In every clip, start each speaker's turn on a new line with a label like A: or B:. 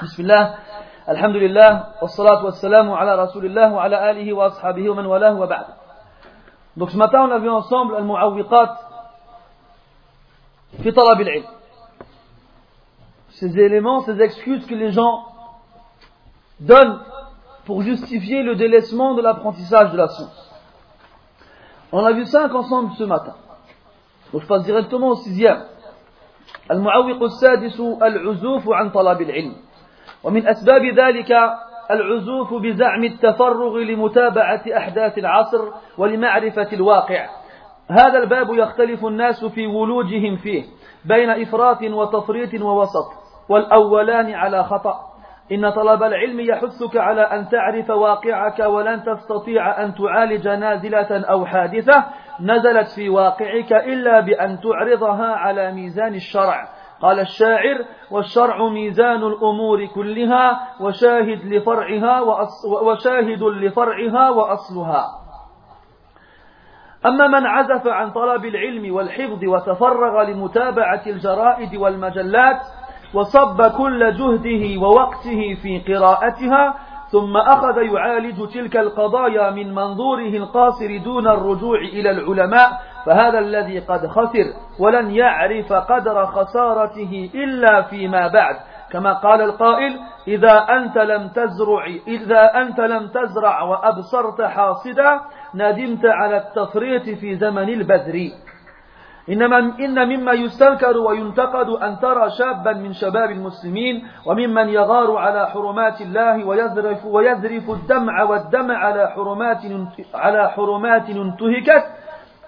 A: بسم الله الحمد لله والصلاة والسلام على رسول الله وعلى آله وأصحابه ومن والاه وبعد Donc ce matin on a vu ensemble Al-Mu'awwiqat fi talab al-ilm. Ces éléments, ces excuses que les gens donnent pour justifier le délaissement de l'apprentissage de la science. On a vu cinq ensemble ce matin. Donc je passe directement au sixième. المعوق السادس العزوف عن طلب العلم ومن أسباب ذلك العزوف بزعم التفرغ لمتابعة أحداث العصر ولمعرفة الواقع. هذا الباب يختلف الناس في ولوجهم فيه بين إفراط وتفريط ووسط والأولان على خطأ. إن طلب العلم يحثك على أن تعرف واقعك ولن تستطيع أن تعالج نازلة أو حادثة نزلت في واقعك إلا بأن تعرضها على ميزان الشرع. قال الشاعر والشرع ميزان الأمور كلها وشاهد لفرعها وشاهد لفرعها وأصلها. أما من عزف عن طلب العلم والحفظ وتفرغ لمتابعة الجرائد والمجلات وصب كل جهده ووقته في قراءتها ثم أخذ يعالج تلك القضايا من منظوره القاصر دون الرجوع إلى العلماء فهذا الذي قد خسر ولن يعرف قدر خسارته إلا فيما بعد. كما قال القائل إذا أنت لم تزرع إذا أنت لم تزرع وأبصرت حاصدا ندمت على التفريط في زمن البذر. إنما إن مما يستنكر وينتقد أن ترى شابا من شباب المسلمين وممن يغار على حرمات الله ويذرف ويذرف الدمع والدمع على حرمات على حرمات انتهكت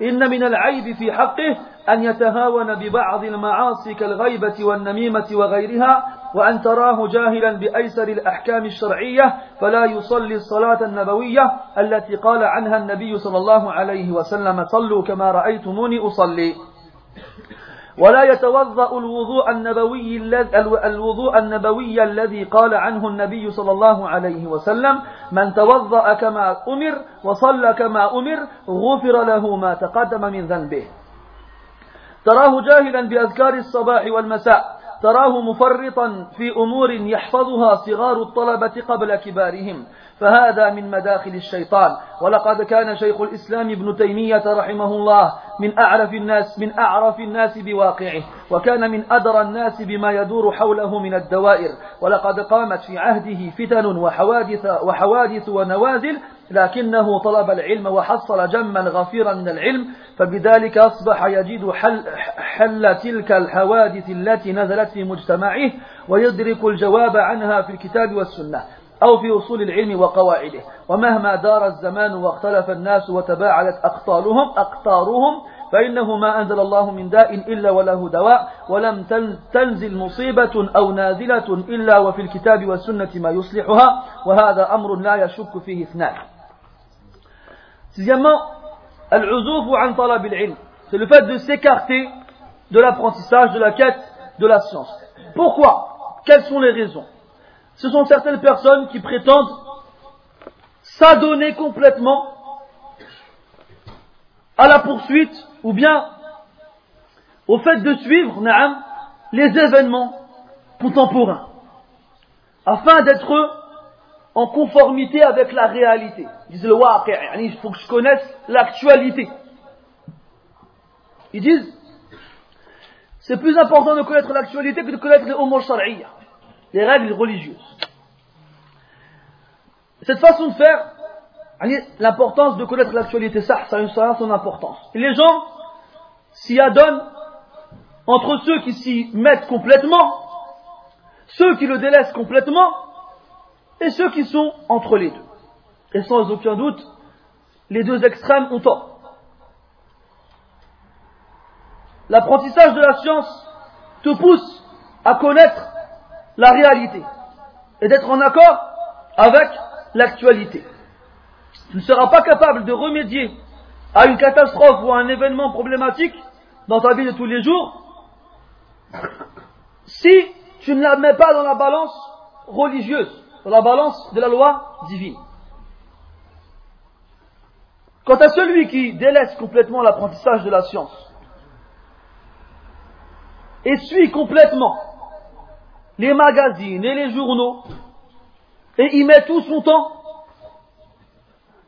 A: إن من العيب في حقه أن يتهاون ببعض المعاصي كالغيبة والنميمة وغيرها وأن تراه جاهلا بأيسر الأحكام الشرعية فلا يصلي الصلاة النبوية التي قال عنها النبي صلى الله عليه وسلم صلوا كما رأيتموني أصلي. ولا يتوضأ الوضوء النبوي الوضوء النبوي الذي قال عنه النبي صلى الله عليه وسلم من توضأ كما أمر وصلى كما أمر غفر له ما تقدم من ذنبه. تراه جاهلا بأذكار الصباح والمساء تراه مفرطا في أمور يحفظها صغار الطلبة قبل كبارهم فهذا من مداخل الشيطان. ولقد كان شيخ الإسلام ابن تيمية رحمه الله من أعرف الناس من أعرف الناس بواقعه وكان من أدرى الناس بما يدور حوله من الدوائر. ولقد قامت في عهده فتن وحوادث وحوادث ونوازل لكنه طلب العلم وحصل جما غفيرا من العلم فبذلك أصبح يجد حل, حل تلك الحوادث التي نزلت في مجتمعه ويدرك الجواب عنها في الكتاب والسنة. أو في أصول العلم وقواعده ومهما دار الزمان واختلف الناس وتباعدت أقطارهم أقطارهم فإنه ما أنزل الله من داء إلا وله دواء ولم تنزل مصيبة أو نازلة إلا وفي الكتاب والسنة ما يصلحها وهذا أمر لا يشك فيه اثنان Sixièmement, al-uzuf an talab al-ilm. C'est le fait de s'écarter de l'apprentissage, de la quête de la science. Pourquoi Quelles sont les raisons Ce sont certaines personnes qui prétendent s'adonner complètement à la poursuite ou bien au fait de suivre naam, les événements contemporains afin d'être en conformité avec la réalité. Ils disent le il faut que je connaisse l'actualité. Ils disent c'est plus important de connaître l'actualité que de connaître les umur shar'iyya, les règles religieuses. Cette façon de faire, l'importance de connaître l'actualité, ça, ça a son importance. Et les gens s'y adonnent entre ceux qui s'y mettent complètement, ceux qui le délaissent complètement, et ceux qui sont entre les deux. Et sans aucun doute, les deux extrêmes ont tort. L'apprentissage de la science te pousse à connaître la réalité et d'être en accord avec l'actualité. Tu ne seras pas capable de remédier à une catastrophe ou à un événement problématique dans ta vie de tous les jours si tu ne la mets pas dans la balance religieuse dans la balance de la loi divine. Quant à celui qui délaisse complètement l'apprentissage de la science et suit complètement les magazines et les journaux, et il met tout son temps.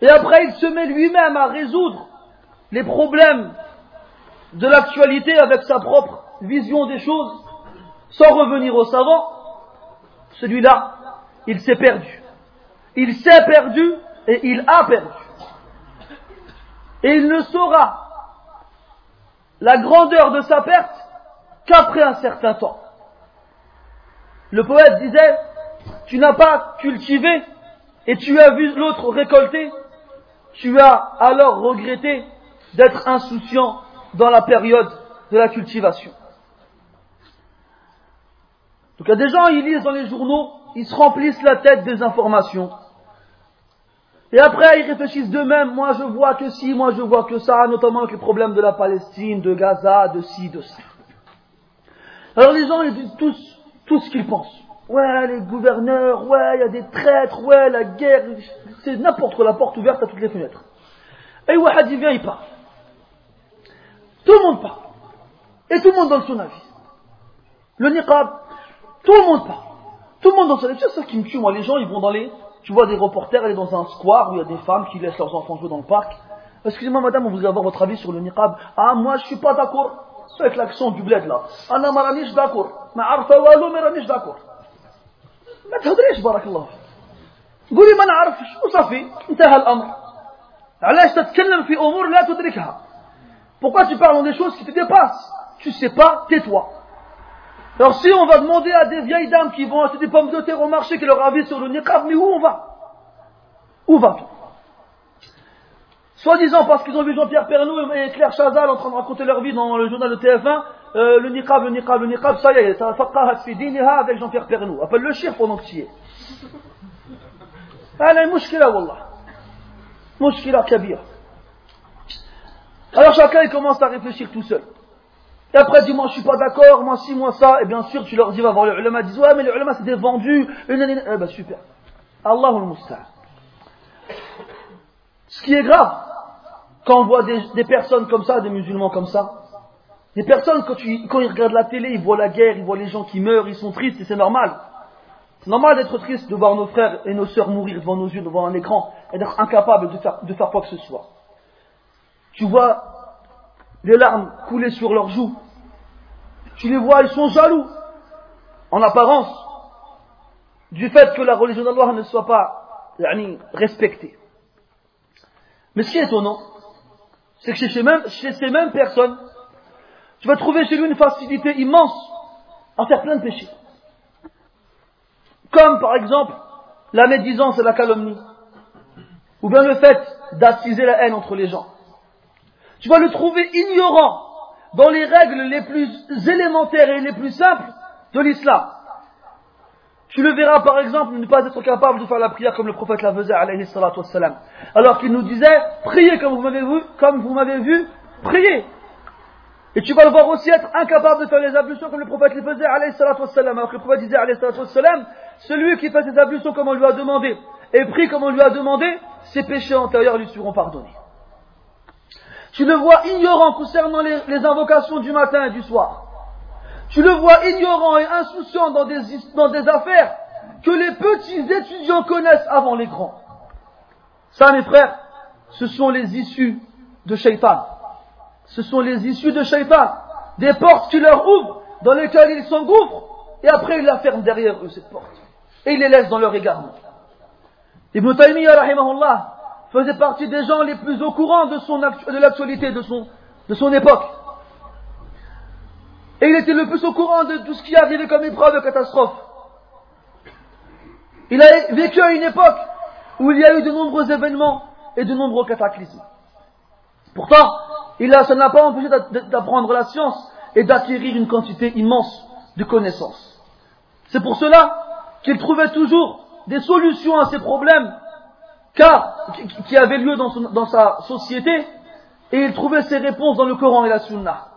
A: Et après, il se met lui-même à résoudre les problèmes de l'actualité avec sa propre vision des choses, sans revenir au savant. Celui-là, il s'est perdu. Il s'est perdu et il a perdu. Et il ne saura la grandeur de sa perte qu'après un certain temps. Le poète disait, tu n'as pas cultivé et tu as vu l'autre récolter, tu as alors regretté d'être insouciant dans la période de la cultivation. Donc il y a des gens, ils lisent dans les journaux, ils se remplissent la tête des informations. Et après, ils réfléchissent d'eux-mêmes, moi je vois que ci, moi je vois que ça, notamment avec les problèmes de la Palestine, de Gaza, de ci, de ça. Alors les gens, ils disent tous, tout ce qu'ils pensent. Ouais, les gouverneurs, ouais, il y a des traîtres, ouais, la guerre, c'est n'importe quoi, la porte ouverte à toutes les fenêtres. Et Wahad, il vient, il parle. Tout le monde parle. Et tout le monde donne son avis. Le niqab, tout le monde parle. Tout le monde donne son avis. C'est ça qui me tue, moi. Les gens, ils vont dans les, tu vois des reporters aller dans un square où il y a des femmes qui laissent leurs enfants jouer dans le parc. Excusez-moi, madame, on voudrait avoir votre avis sur le niqab. Ah, moi, je suis pas d'accord C'est avec l'accent du bled, là. Ah, non, je suis d'accord. ما عارفه والو ما رانيش داكور ما تهضريش بارك الله فيك قولي ما نعرفش وصافي انتهى الامر علاش تتكلم في امور لا تدركها pourquoi tu parles des choses qui te dépassent tu sais pas tais-toi alors si on va demander à des vieilles dames qui vont acheter des pommes de terre au marché qui leur avis sur le niqab mais où on va où va-t-on Soi-disant parce qu'ils ont vu Jean-Pierre Pernou et Claire Chazal en train de raconter leur vie dans le journal de TF1, euh, le niqab, le niqab, le niqab, ça y est, ça faqahat fi diniha avec Jean-Pierre Pernou. Appelle le chien pendant que tu y es. Ah, une mouchkila, wallah. Mouchkila kabir. Alors chacun il commence à réfléchir tout seul. Et après, dis moi je suis pas d'accord, moi si, moi ça, et bien sûr tu leur dis va voir le ulama, ouais mais le ulama c'était vendu, eh ben super. Allahul Musta'an. Ce qui est grave, quand on voit des, personnes comme ça, des musulmans comme ça, des personnes, quand, quand, ils regardent la télé, ils voient la guerre, ils voient les gens qui meurent, ils sont tristes, et c'est normal. C'est normal d'être triste de voir nos frères et nos sœurs mourir devant nos yeux, devant un écran, et d'être incapable de faire, de faire quoi que ce soit. Tu vois les larmes couler sur leurs joues. Tu les vois, ils sont jaloux, en apparence, du fait que la religion d'Allah ne soit pas respectée. Mais ce qui est étonnant, c'est que chez ces, mêmes, personnes, tu vas trouver chez lui une facilité immense à faire plein de péchés. Comme par exemple la médisance et la calomnie. Ou bien le fait d'attiser la haine entre les gens. Tu vas le trouver ignorant dans les règles les plus élémentaires et les plus simples de l'islam. Tu le verras par exemple ne pas être capable de faire la prière comme le prophète la faisait, alayhi. Alors qu'il nous disait, priez comme vous m'avez vu, comme vous m'avez vu, priez. Et tu vas le voir aussi être incapable de faire les ablutions comme le prophète les faisait, alayhi salatu wassalam. Alors que le prophète disait, celui qui fait ses ablutions comme on lui a demandé, et prie comme on lui a demandé, ses péchés antérieurs lui seront pardonnés. Tu le vois ignorant concernant les invocations du matin et du soir. Tu le vois ignorant et insouciant dans des, affaires que les petits étudiants connaissent avant les grands. Ça, mes frères, ce sont les issues de Shaitan. Ce sont les issues de Shaitan. Des portes qui leur ouvrent, dans lesquelles ils s'engouffrent, et après ils la ferment derrière eux, cette porte. Et ils les laissent dans leur égarement. Ibn Taymiyyah, rahimahullah, faisait partie des gens les plus au courant de, l'actualité de son époque. Et il était le plus au courant de tout ce qui arrivait comme épreuve de catastrophe. Il a vécu à une époque où il y a eu de nombreux événements et de nombreux cataclysmes. Pourtant, il a, ça n'a pas empêché d'apprendre la science et d'acquérir une quantité immense de connaissances. C'est pour cela qu'il trouvait toujours des solutions à ces problèmes qui avaient lieu dans, dans sa société et il trouvait ses réponses dans le Coran et la Sunna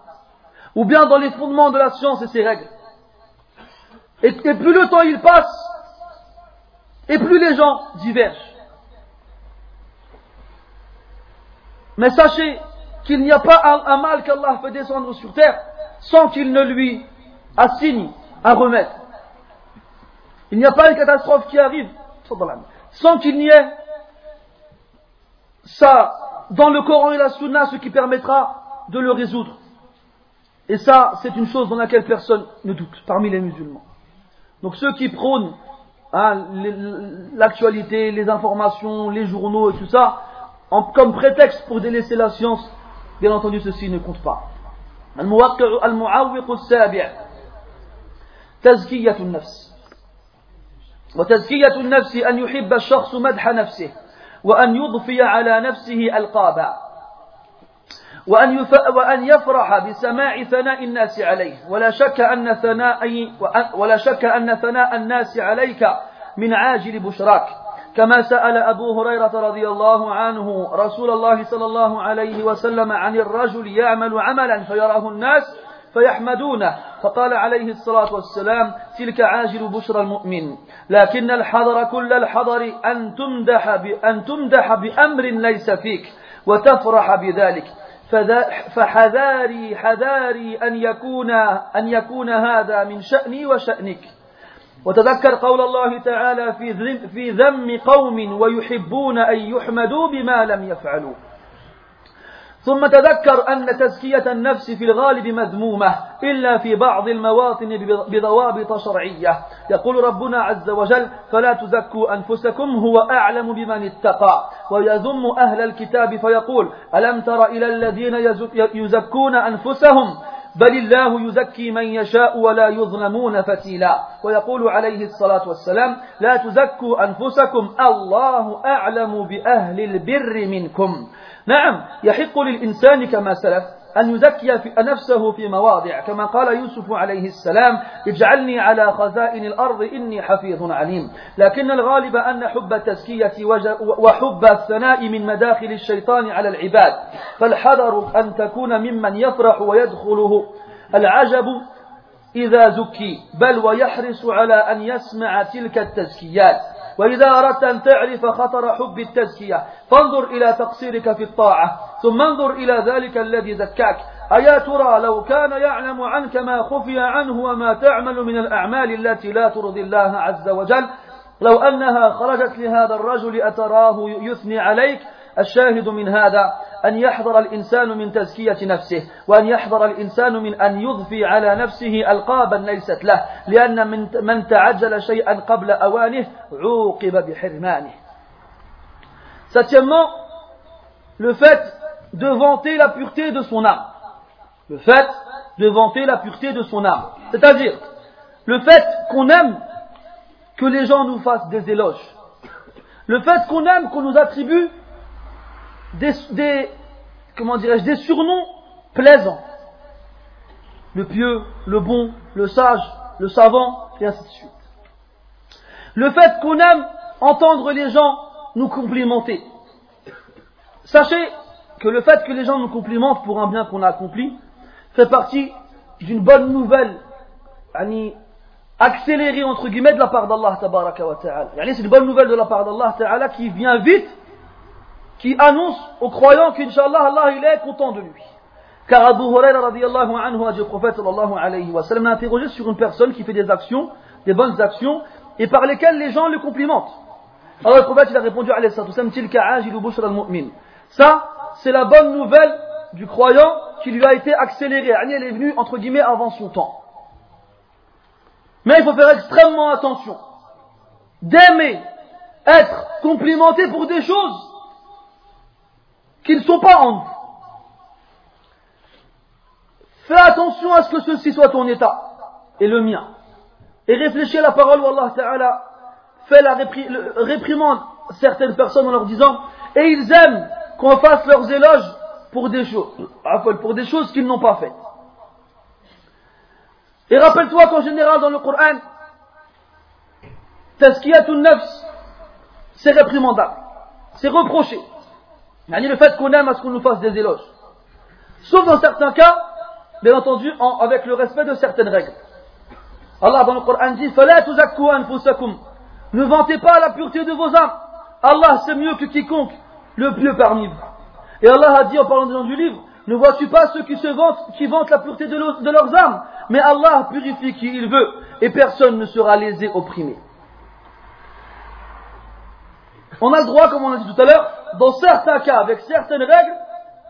A: ou bien dans les fondements de la science et ses règles. Et, plus le temps il passe, et plus les gens divergent. Mais sachez qu'il n'y a pas un, mal qu'Allah fait descendre sur terre sans qu'il ne lui assigne un remède. Il n'y a pas une catastrophe qui arrive sans qu'il n'y ait ça dans le Coran et la Sunna, ce qui permettra de le résoudre. Et ça, c'est une chose dans laquelle personne ne doute parmi les musulmans. Donc ceux qui prônent hein, l'actualité, les informations, les journaux et tout ça, comme prétexte pour délaisser la science, bien entendu ceci ne compte pas. المعوق السابع تزكية النفس وتزكية النفس أن يحب الشخص مدح نفسه وأن يضفي على نفسه ألقابا وأن, وأن يفرح بسماع ثناء الناس عليه. ولا شك أن ثناء ولا شك أن ثناء الناس عليك من عاجل بشراك. كما سأل أبو هريرة رضي الله عنه رسول الله صلى الله عليه وسلم عن الرجل يعمل عملا فيراه الناس فيحمدونه. فقال عليه الصلاة والسلام تلك عاجل بشرى المؤمن. لكن الحذر كل الحذر أن تمدح, أن تمدح بأمر ليس فيك وتفرح بذلك. فحذاري حذاري أن يكون, أن يكون هذا من شأني وشأنك. وتذكر قول الله تعالى في ذم قوم ويحبون أن يحمدوا بما لم يفعلوا. ثم تذكر أن تزكية النفس في الغالب مذمومة إلا في بعض المواطن بضوابط شرعية. يقول ربنا عز وجل فلا تزكوا أنفسكم هو أعلم بمن اتقى. ويذم أهل الكتاب فيقول ألم تر إلى الذين يزكون أنفسهم؟ بل الله يزكي من يشاء ولا يظلمون فتيلا. ويقول عليه الصلاة والسلام لا تزكوا أنفسكم الله أعلم بأهل البر منكم. نعم يحق للإنسان كما سلف أن يزكي في نفسه في مواضع كما قال يوسف عليه السلام اجعلني على خزائن الأرض إني حفيظ عليم. لكن الغالب أن حب التزكية وحب الثناء من مداخل الشيطان على العباد. فالحذر أن تكون ممن يفرح ويدخله. العجب إذا زكي بل ويحرص على أن يسمع تلك التزكيات. وإذا أردت أن تعرف خطر حب التزكية فانظر إلى تقصيرك في الطاعة ثم انظر إلى ذلك الذي زكاك. أيا ترى لو كان يعلم عنك ما خفي عنه وما تعمل من الأعمال التي لا ترضي الله عز وجل لو أنها خرجت لهذا الرجل أتراه يثني عليك الشاهد من هذا أن يحضر الإنسان من تزكية نفسه وأن يحضر الإنسان من أن يضفي على نفسه ألقابا ليست له لأن من, من تعجل شيئا قبل أوانه عوقب بحرمانه Septièmement, le fait de vanter la pureté de son âme. Le fait de vanter la pureté de son âme. C'est-à-dire, le fait qu'on aime que les gens nous fassent des éloges. Le fait qu'on aime qu'on nous attribue des, comment dirais-je, des surnoms plaisants. Le pieux, le bon, le sage, le savant, et ainsi de suite. Le fait qu'on aime entendre les gens nous complimenter. Sachez que le fait que les gens nous complimentent pour un bien qu'on a accompli fait partie d'une bonne nouvelle accélérée entre guillemets de la part d'Allah C'est une bonne nouvelle de la part d'Allah qui vient vite qui annonce aux croyants qu'Inch'Allah, Allah il est content de lui. Car Abu Huraira radiallahu anhu a dit au prophète sallallahu alayhi wa sallam, interrogé sur une personne qui fait des actions, des bonnes actions, et par lesquelles les gens le complimentent. Alors le prophète il a répondu alayhi sallam, tilka ajilu bushra al-mu'min. Ça, c'est la bonne nouvelle du croyant qui lui a été accélérée. Elle est venue, entre guillemets, avant son temps. Mais il faut faire extrêmement attention d'aimer être complimenté pour des choses qui ne sont pas nous. Fais attention à ce que ceci soit ton état et le mien. Et réfléchis à la parole où Allah Ta'ala fait la réprimande certaines personnes en leur disant et ils aiment qu'on fasse leurs éloges pour des choses, pour des choses qu'ils n'ont pas faites. Et rappelle-toi qu'en général dans le Coran, Tazkiyatun nafs, c'est réprimandable, c'est reproché le fait qu'on aime à ce qu'on nous fasse des éloges. Sauf dans certains cas, bien entendu, avec le respect de certaines règles. Allah dans le Coran dit Ne vantez pas la pureté de vos âmes. Allah c'est mieux que quiconque, le pieux parmi vous. Et Allah a dit en parlant du livre Ne vois-tu pas ceux qui se vantent, qui vantent la pureté de, leurs âmes Mais Allah purifie qui il veut, et personne ne sera lésé, opprimé. On a le droit, comme on a dit tout à l'heure, dans certains cas, avec certaines règles,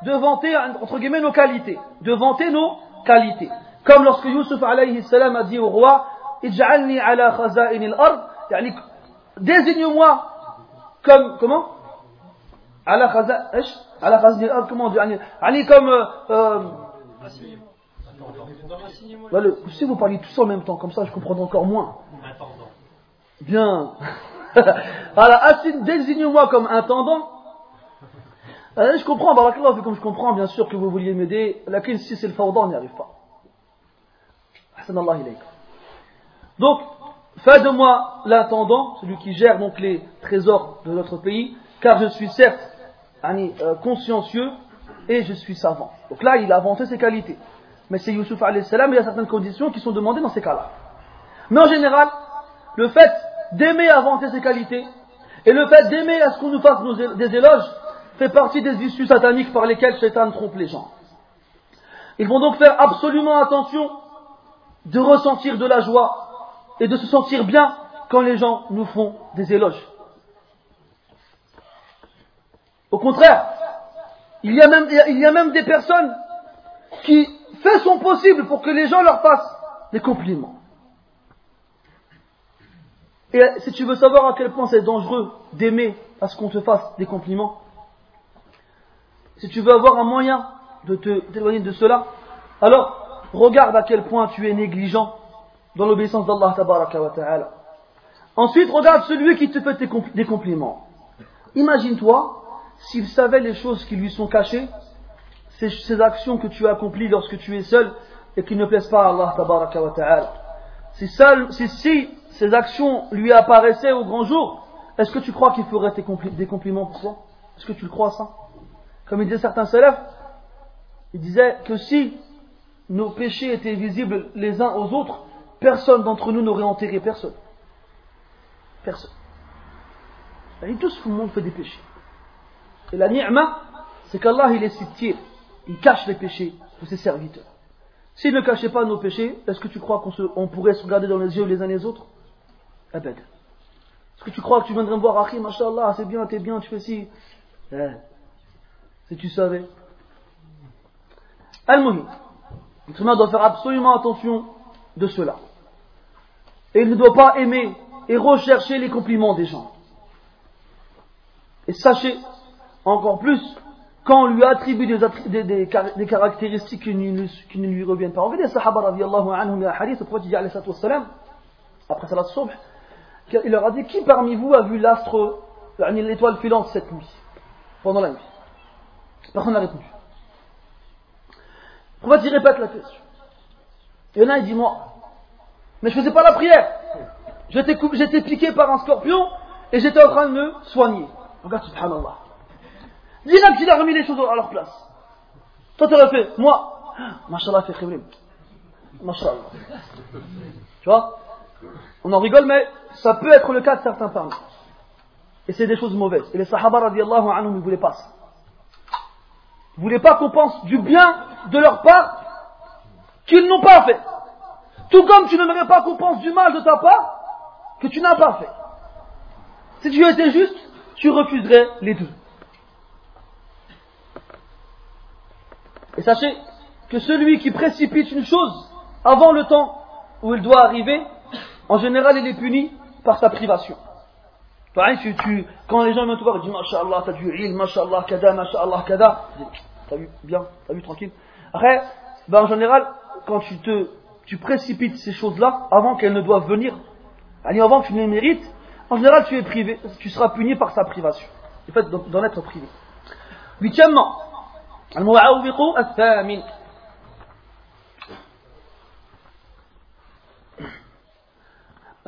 A: de vanter, entre guillemets, nos qualités. De vanter nos qualités. Comme lorsque Yusuf alayhi salam a dit au roi, Ij'alni ala khaza'in al-ard, désigne-moi comme, comment? Ala khaza, ala khaza'in al-ard, comment on dit? Comme, euh, euh si vous parlez tous en même temps, comme ça je comprends encore moins. Bien. Alors, désigne-moi comme intendant. Euh, je comprends, comme je comprends bien sûr que vous vouliez m'aider. La si c'est le fawda, on n'y arrive pas. Donc, fais de moi l'intendant, celui qui gère donc les trésors de notre pays, car je suis certes euh, consciencieux et je suis savant. Donc là, il a avancé ses qualités. Mais c'est Youssouf salam, il y a certaines conditions qui sont demandées dans ces cas-là. Mais en général, le fait d'aimer avancer ses qualités et le fait d'aimer à ce qu'on nous fasse des éloges fait partie des issues sataniques par lesquelles Shaitan trompe les gens. Ils vont donc faire absolument attention de ressentir de la joie et de se sentir bien quand les gens nous font des éloges. Au contraire, il y a même des personnes qui font son possible pour que les gens leur fassent des compliments. Et si tu veux savoir à quel point c'est dangereux d'aimer à ce qu'on te fasse des compliments, si tu veux avoir un moyen de te t'éloigner de cela, alors regarde à quel point tu es négligent dans l'obéissance d'Allah ta'ala. Ensuite, regarde celui qui te fait des compliments. Imagine-toi s'il savait les choses qui lui sont cachées, ces, actions que tu as accomplies lorsque tu es seul et qui ne plaisent pas à Allah ta'ala. Si, si, ces actions lui apparaissaient au grand jour, est-ce que tu crois qu'il ferait des compliments pour toi? Est-ce que tu le crois ça? Comme il disait certains salafs, il disait que si nos péchés étaient visibles les uns aux autres, personne d'entre nous n'aurait enterré personne. Personne. Et tout le monde fait des péchés. Et la ni'ma, c'est qu'Allah il est subtil, il cache les péchés de ses serviteurs. S'il ne cachait pas nos péchés, est-ce que tu crois qu'on pourrait se regarder dans les yeux les uns les autres? Abed. Est-ce que tu crois que tu viendrais me voir, Achim, Mashallah, c'est bien, t'es bien, tu fais ci eh, Si tu savais. Al-Muhim. L'être doit faire absolument attention de cela. Et il ne doit pas aimer et rechercher les compliments des gens. Et sachez encore plus quand on lui attribue des, des, des, caractéristiques qui ne, qui lui reviennent pas. On fait des sahaba anhum, hadith, le prophète dit après salat subh, il leur a dit qui parmi vous a vu l'astre, l'étoile filante cette nuit, pendant la nuit? Personne n'a répondu. Le prophète il répète la question. Il y en a, il dit moi, mais je faisais pas la prière. J'étais piqué par un scorpion et j'étais en train de me soigner. Regarde, subhanallah. Dis-là qu'il a remis les choses à leur place. Toi, tu l'as fait. Moi, mashallah, fait khibrim. Mashallah. Tu vois? On en rigole, mais ça peut être le cas de certains parmi Et c'est des choses mauvaises. Et les sahaba radiallahu anhum ne voulaient pas ça. Ils ne voulaient pas qu'on pense du bien de leur part qu'ils n'ont pas fait. Tout comme tu n'aimerais pas qu'on pense du mal de ta part que tu n'as pas fait. Si tu étais juste, tu refuserais les deux. Et sachez que celui qui précipite une chose avant le temps où il doit arriver, en général, il est puni par sa privation. Tu, tu, quand les gens viennent te voir, ils disent Masha'Allah, t'as du ilm, Masha'Allah, kada, Masha'Allah, kada. T'as vu, bien, t'as vu, tranquille. Après, ben, en général, quand tu te, tu précipites ces choses-là avant qu'elles ne doivent venir, avant que tu les mérites, en général, tu es privé, tu seras puni par sa privation. Le fait d'en être privé. Huitièmement, al-mu'awwiqu al-thamin.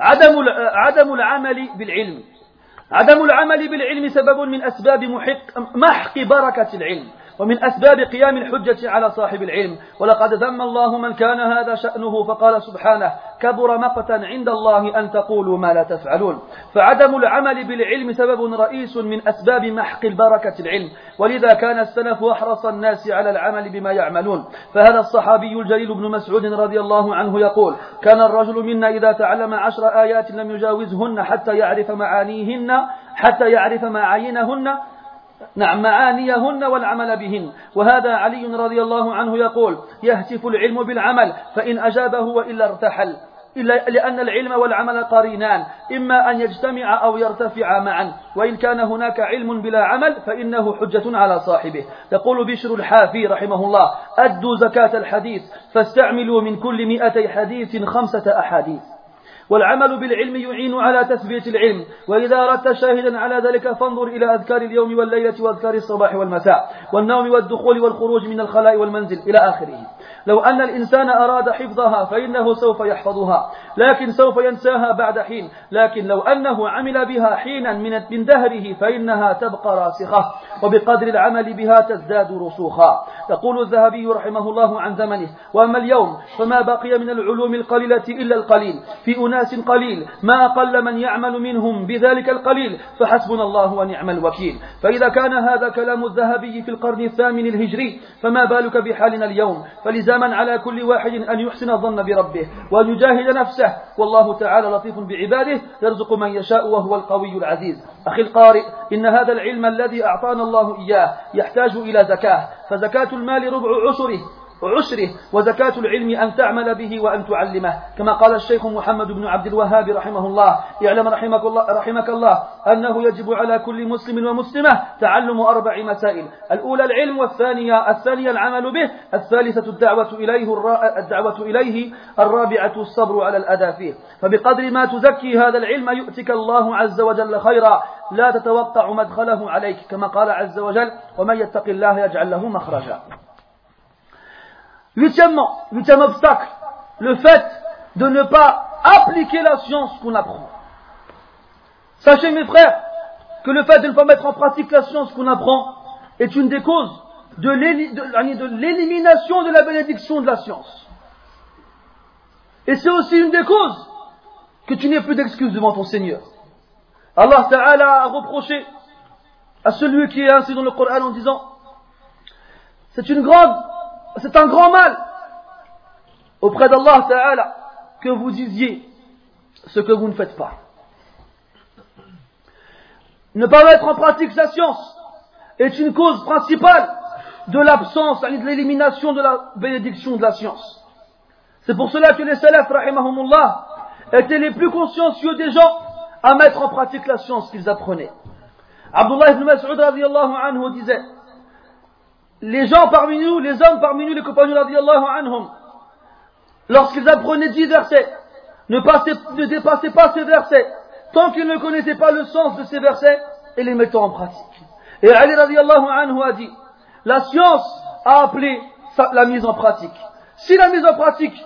A: عدم عدم العمل بالعلم. عدم العمل بالعلم سبب من أسباب محق محق بركة العلم. ومن أسباب قيام الحجة على صاحب العلم. ولقد ذم الله من كان هذا شأنه فقال سبحانه كبر مقتا عند الله أن تقولوا ما لا تفعلون. فعدم العمل بالعلم سبب رئيس من أسباب محق البركة العلم. ولذا كان السلف أحرص الناس على العمل بما يعملون. فهذا الصحابي الجليل بن مسعود رضي الله عنه يقول كان الرجل منا إذا تعلم عشر آيات لم يجاوزهن حتى يعرف معانيهن حتى يعرف معاينهن نعم معانيهن والعمل بهن. وهذا علي رضي الله عنه يقول يهتف العلم بالعمل فإن أجابه وإلا ارتحل. إلا لأن العلم والعمل قرينان. إما أن يجتمع أو يرتفع معا. وإن كان هناك علم بلا عمل فإنه حجة على صاحبه. يقول بشر الحافي رحمه الله أدوا زكاة الحديث فاستعملوا من كل مئتي حديث خمسة أحاديث. والعمل بالعلم يعين على تثبيت العلم. وإذا أردت شاهدا على ذلك فانظر إلى أذكار اليوم والليلة وأذكار الصباح والمساء والنوم والدخول والخروج من الخلاء والمنزل إلى آخره. لو أن الإنسان أراد حفظها فإنه سوف يحفظها لكن سوف ينساها بعد حين. لكن لو أنه عمل بها حينا من دهره فإنها تبقى راسخة وبقدر العمل بها تزداد رسوخا. يقول الذهبي رحمه الله عن زمنه وأما اليوم فما بقي من العلوم القليلة إلا القليل. في أناس قليل ما أقل من يعمل منهم بذلك القليل فحسبنا الله ونعم الوكيل. فإذا كان هذا كلام الذهبي في القرن الثامن الهجري فما بالك بحالنا اليوم؟ فلزاما على كل واحد أن يحسن الظن بربه وأن يجاهد نفسه. والله تعالى لطيف بعباده يرزق من يشاء وهو القوي العزيز. أخي القارئ إن هذا العلم الذي أعطانا الله إياه يحتاج إلى زكاة فزكاة المال ربع عشره. عشره وزكاة العلم أن تعمل به وأن تعلمه. كما قال الشيخ محمد بن عبد الوهاب رحمه الله اعلم رحمك الله, رحمك الله أنه يجب على كل مسلم ومسلمة تعلم أربع مسائل. الأولى العلم والثانية الثانية العمل به الثالثة الدعوة إليه الدعوة إليه الرابعة الصبر على الأذى فيه. فبقدر ما تزكي هذا العلم يؤتك الله عز وجل خيرا. لا تتوقع مدخله عليك كما قال عز وجل ومن يتق الله يجعل له مخرجا Huitièmement, huitième obstacle, le fait de ne pas appliquer la science qu'on apprend. Sachez mes frères que le fait de ne pas mettre en pratique la science qu'on apprend est une des causes de l'élimination de la bénédiction de la science. Et c'est aussi une des causes que tu n'aies plus d'excuses devant ton Seigneur. Allah Ta'ala a reproché à celui qui est ainsi dans le Coran en disant c'est une grande c'est un grand mal auprès d'Allah que vous disiez ce que vous ne faites pas. Ne pas mettre en pratique sa science est une cause principale de l'absence, de l'élimination de la bénédiction de la science. C'est pour cela que les salafs, rahimahumullah, étaient les plus consciencieux des gens à mettre en pratique la science qu'ils apprenaient. Abdullah ibn Mas'ud anhu disait les gens parmi nous, les hommes parmi nous, les compagnons radiallahu lorsqu'ils apprenaient dix versets, ne, ne dépassaient pas ces versets, tant qu'ils ne connaissaient pas le sens de ces versets, et les mettaient en pratique. Et Ali radiallahu anhu a dit, la science a appelé la mise en pratique. Si la mise en pratique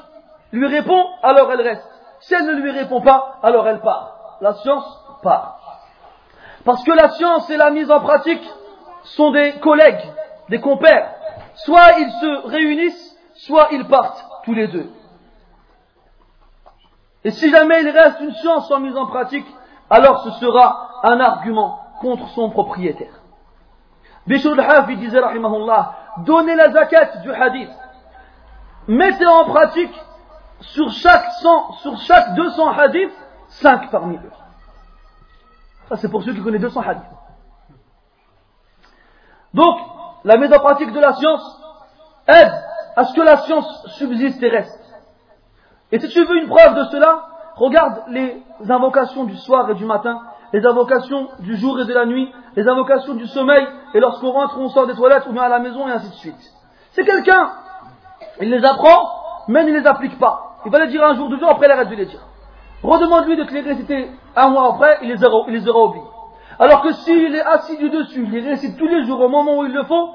A: lui répond, alors elle reste. Si elle ne lui répond pas, alors elle part. La science part. Parce que la science et la mise en pratique sont des collègues des compères. Soit ils se réunissent, soit ils partent tous les deux. Et si jamais il reste une science sans mise en pratique, alors ce sera un argument contre son propriétaire. Bishr al-Hafi disait, rahimahullah, donnez la zakat du hadith. Mettez en pratique sur chaque 100, sur chaque 200 hadiths, 5 parmi eux. Ça c'est pour ceux qui connaissent 200 hadiths. Donc, la mise en pratique de la science aide à ce que la science subsiste et reste. Et si tu veux une preuve de cela, regarde les invocations du soir et du matin, les invocations du jour et de la nuit, les invocations du sommeil, et lorsqu'on rentre, on sort des toilettes, ou bien à la maison, et ainsi de suite. C'est quelqu'un, il les apprend, mais ne les applique pas. Il va les dire un jour, deux jours, après il arrête de les dire. Redemande-lui de te les un mois après, il les aura, il les aura oubliés. Alors que s'il est assidu dessus, il récite tous les jours au moment où il le faut,